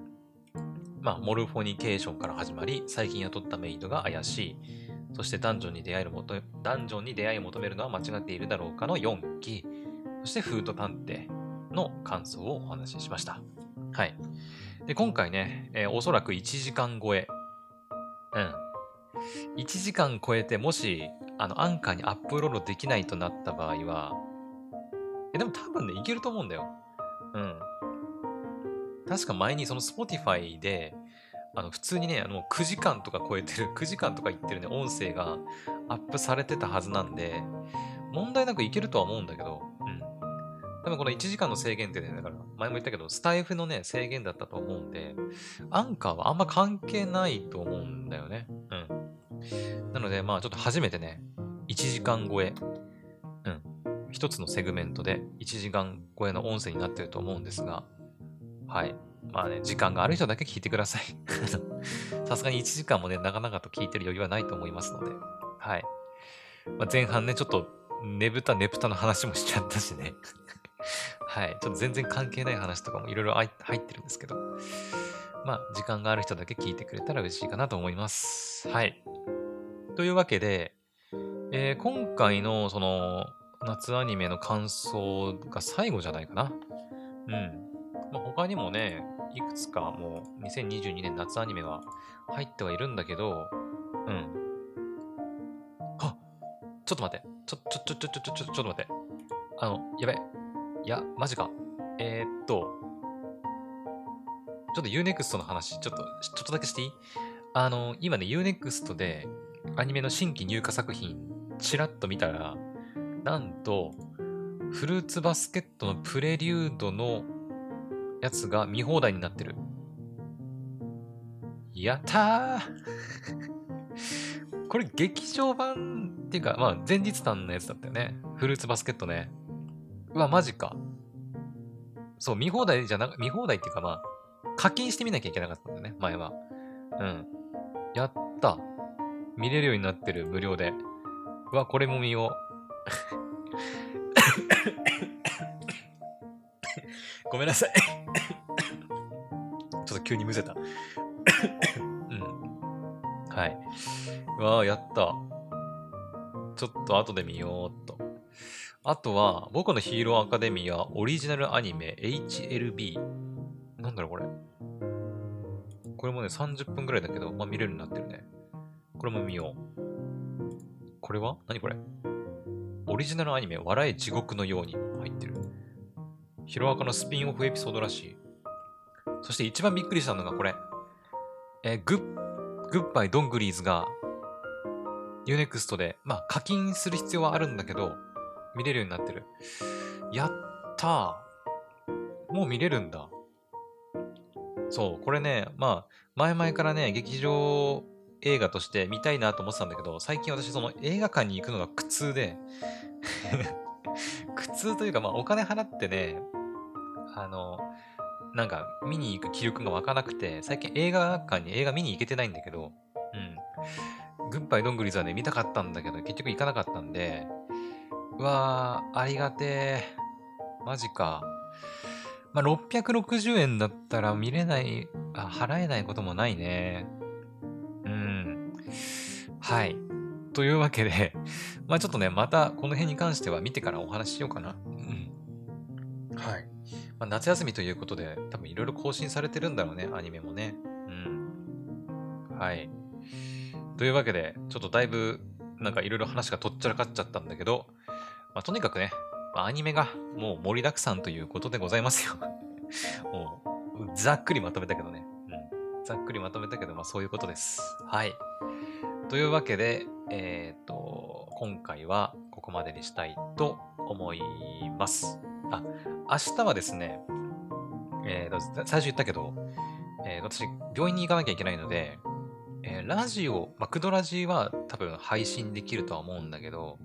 まあ、モルフォニケーションから始まり、最近雇ったメイドが怪しい。そしてダンジョンに出会えるもと、ダンジョンに出会いを求めるのは間違っているだろうかの4期。そしてフード探偵の感想をお話ししました。はい。で、今回ね、えー、おそらく1時間超え。うん。1時間超えて、もし、あの、アンカーにアップロードできないとなった場合は、え、でも多分ね、いけると思うんだよ。うん。確か前にその Spotify で、あの、普通にね、あの、9時間とか超えてる、9時間とか言ってるね、音声がアップされてたはずなんで、問題なくいけるとは思うんだけど、うん。多分この1時間の制限ってね、だから、前も言ったけど、スタイフのね、制限だったと思うんで、アンカーはあんま関係ないと思うんだよね。うん。なので、まあちょっと初めてね、1時間超え、うん一つのセグメントで1時間超えの音声になってると思うんですが、はい。まあね、時間がある人だけ聞いてください。さすがに1時間もね、なかなかと聞いてる余裕はないと思いますので、はい。まあ、前半ね、ちょっと、ねぶたねぷたの話もしちゃったしね。はい。ちょっと全然関係ない話とかもいろいろ入ってるんですけど、まあ、時間がある人だけ聞いてくれたら嬉しいかなと思います。はい。というわけで、えー、今回のその夏アニメの感想が最後じゃないかな。うん。まあ、他にもね、いくつかもう2022年夏アニメは入ってはいるんだけど、うん。あちょっと待って。ちょ、ちょ、ちょ、ちょ、ちょ、ちょ、ちょっと待って。あの、やべ。いや、マジか。えー、っと、ちょっと Unext の話、ちょっと、ちょっとだけしていい？あの、今ね、Unext でアニメの新規入荷作品、ちらっと見たら、なんと、フルーツバスケットのプレリュードのやつが見放題になってる。やったー これ劇場版っていうか、まあ前日談のやつだったよね。フルーツバスケットね。うわ、マジか。そう、見放題じゃな、見放題っていうかまあ、課金してみなきゃいけなかったんだよね、前は。うん。やった。見れるようになってる、無料で。うわ、これも見よう。ごめんなさい ちょっと急にむせたうん。はい。うわあ、やった。ちょっと後で見ようっと。あとは、僕のヒーローアカデミアオリジナルアニメ HLB。なんだろうこれ。これもね、30分くらいだけど、まあ見れるようになってるね。これも見よう。これは？何これ？オリジナルアニメ、笑え地獄のように入ってる。ヒロアカのスピンオフエピソードらしい。そして一番びっくりしたのがこれ。えー、グッ、グッバイ、ドン・グリーズが、 U-NEXT で、まあ課金する必要はあるんだけど、見れるようになってる。やったー。もう見れるんだ。そう、これね、まあ、前々からね、劇場映画として見たいなと思ってたんだけど、最近私その映画館に行くのが苦痛で 苦痛というか、まあお金払ってね、あの、なんか見に行く気力が湧かなくて、最近映画館に映画見に行けてないんだけど、うん。グッバイドングリーズはね、見たかったんだけど、結局行かなかったんで、うわー、ありがてえ。マジか。まあ、660円だったら見れない、あ、払えないこともないね。うん。はい。というわけで、まあちょっとね、またこの辺に関しては見てからお話ししようかな。うん。はい。まあ、夏休みということで、多分いろいろ更新されてるんだろうね、アニメもね。うん。はい。というわけで、ちょっとだいぶ、なんかいろいろ話がとっちゃらかっちゃったんだけど、まあ、とにかくね、ま、アニメがもう盛りだくさんということでございますよ。もう、ざっくりまとめたけどね。うん。ざっくりまとめたけど、まあそういうことです。はい。というわけで、えっ、と、今回はここまでにしたいと思います。あ、明日はですね、えー、最初言ったけど、えー私、病院に行かなきゃいけないので、えーラジオ、まあ、クドラジは多分配信できるとは思うんだけど、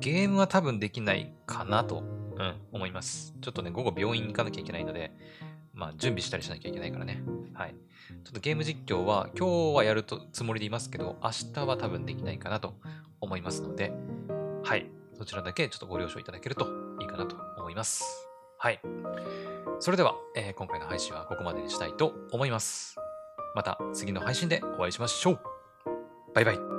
ゲームは多分できないかなと、うん、思います。ちょっとね、午後病院行かなきゃいけないので、まあ、準備したりしなきゃいけないからね。はい。ちょっとゲーム実況は、今日はやるとつもりでいますけど、明日は多分できないかなと思いますので、はい。そちらだけちょっとご了承いただけるとなと思います。はい。それでは、えー今回の配信はここまでにしたいと思います。また次の配信でお会いしましょう。バイバイ。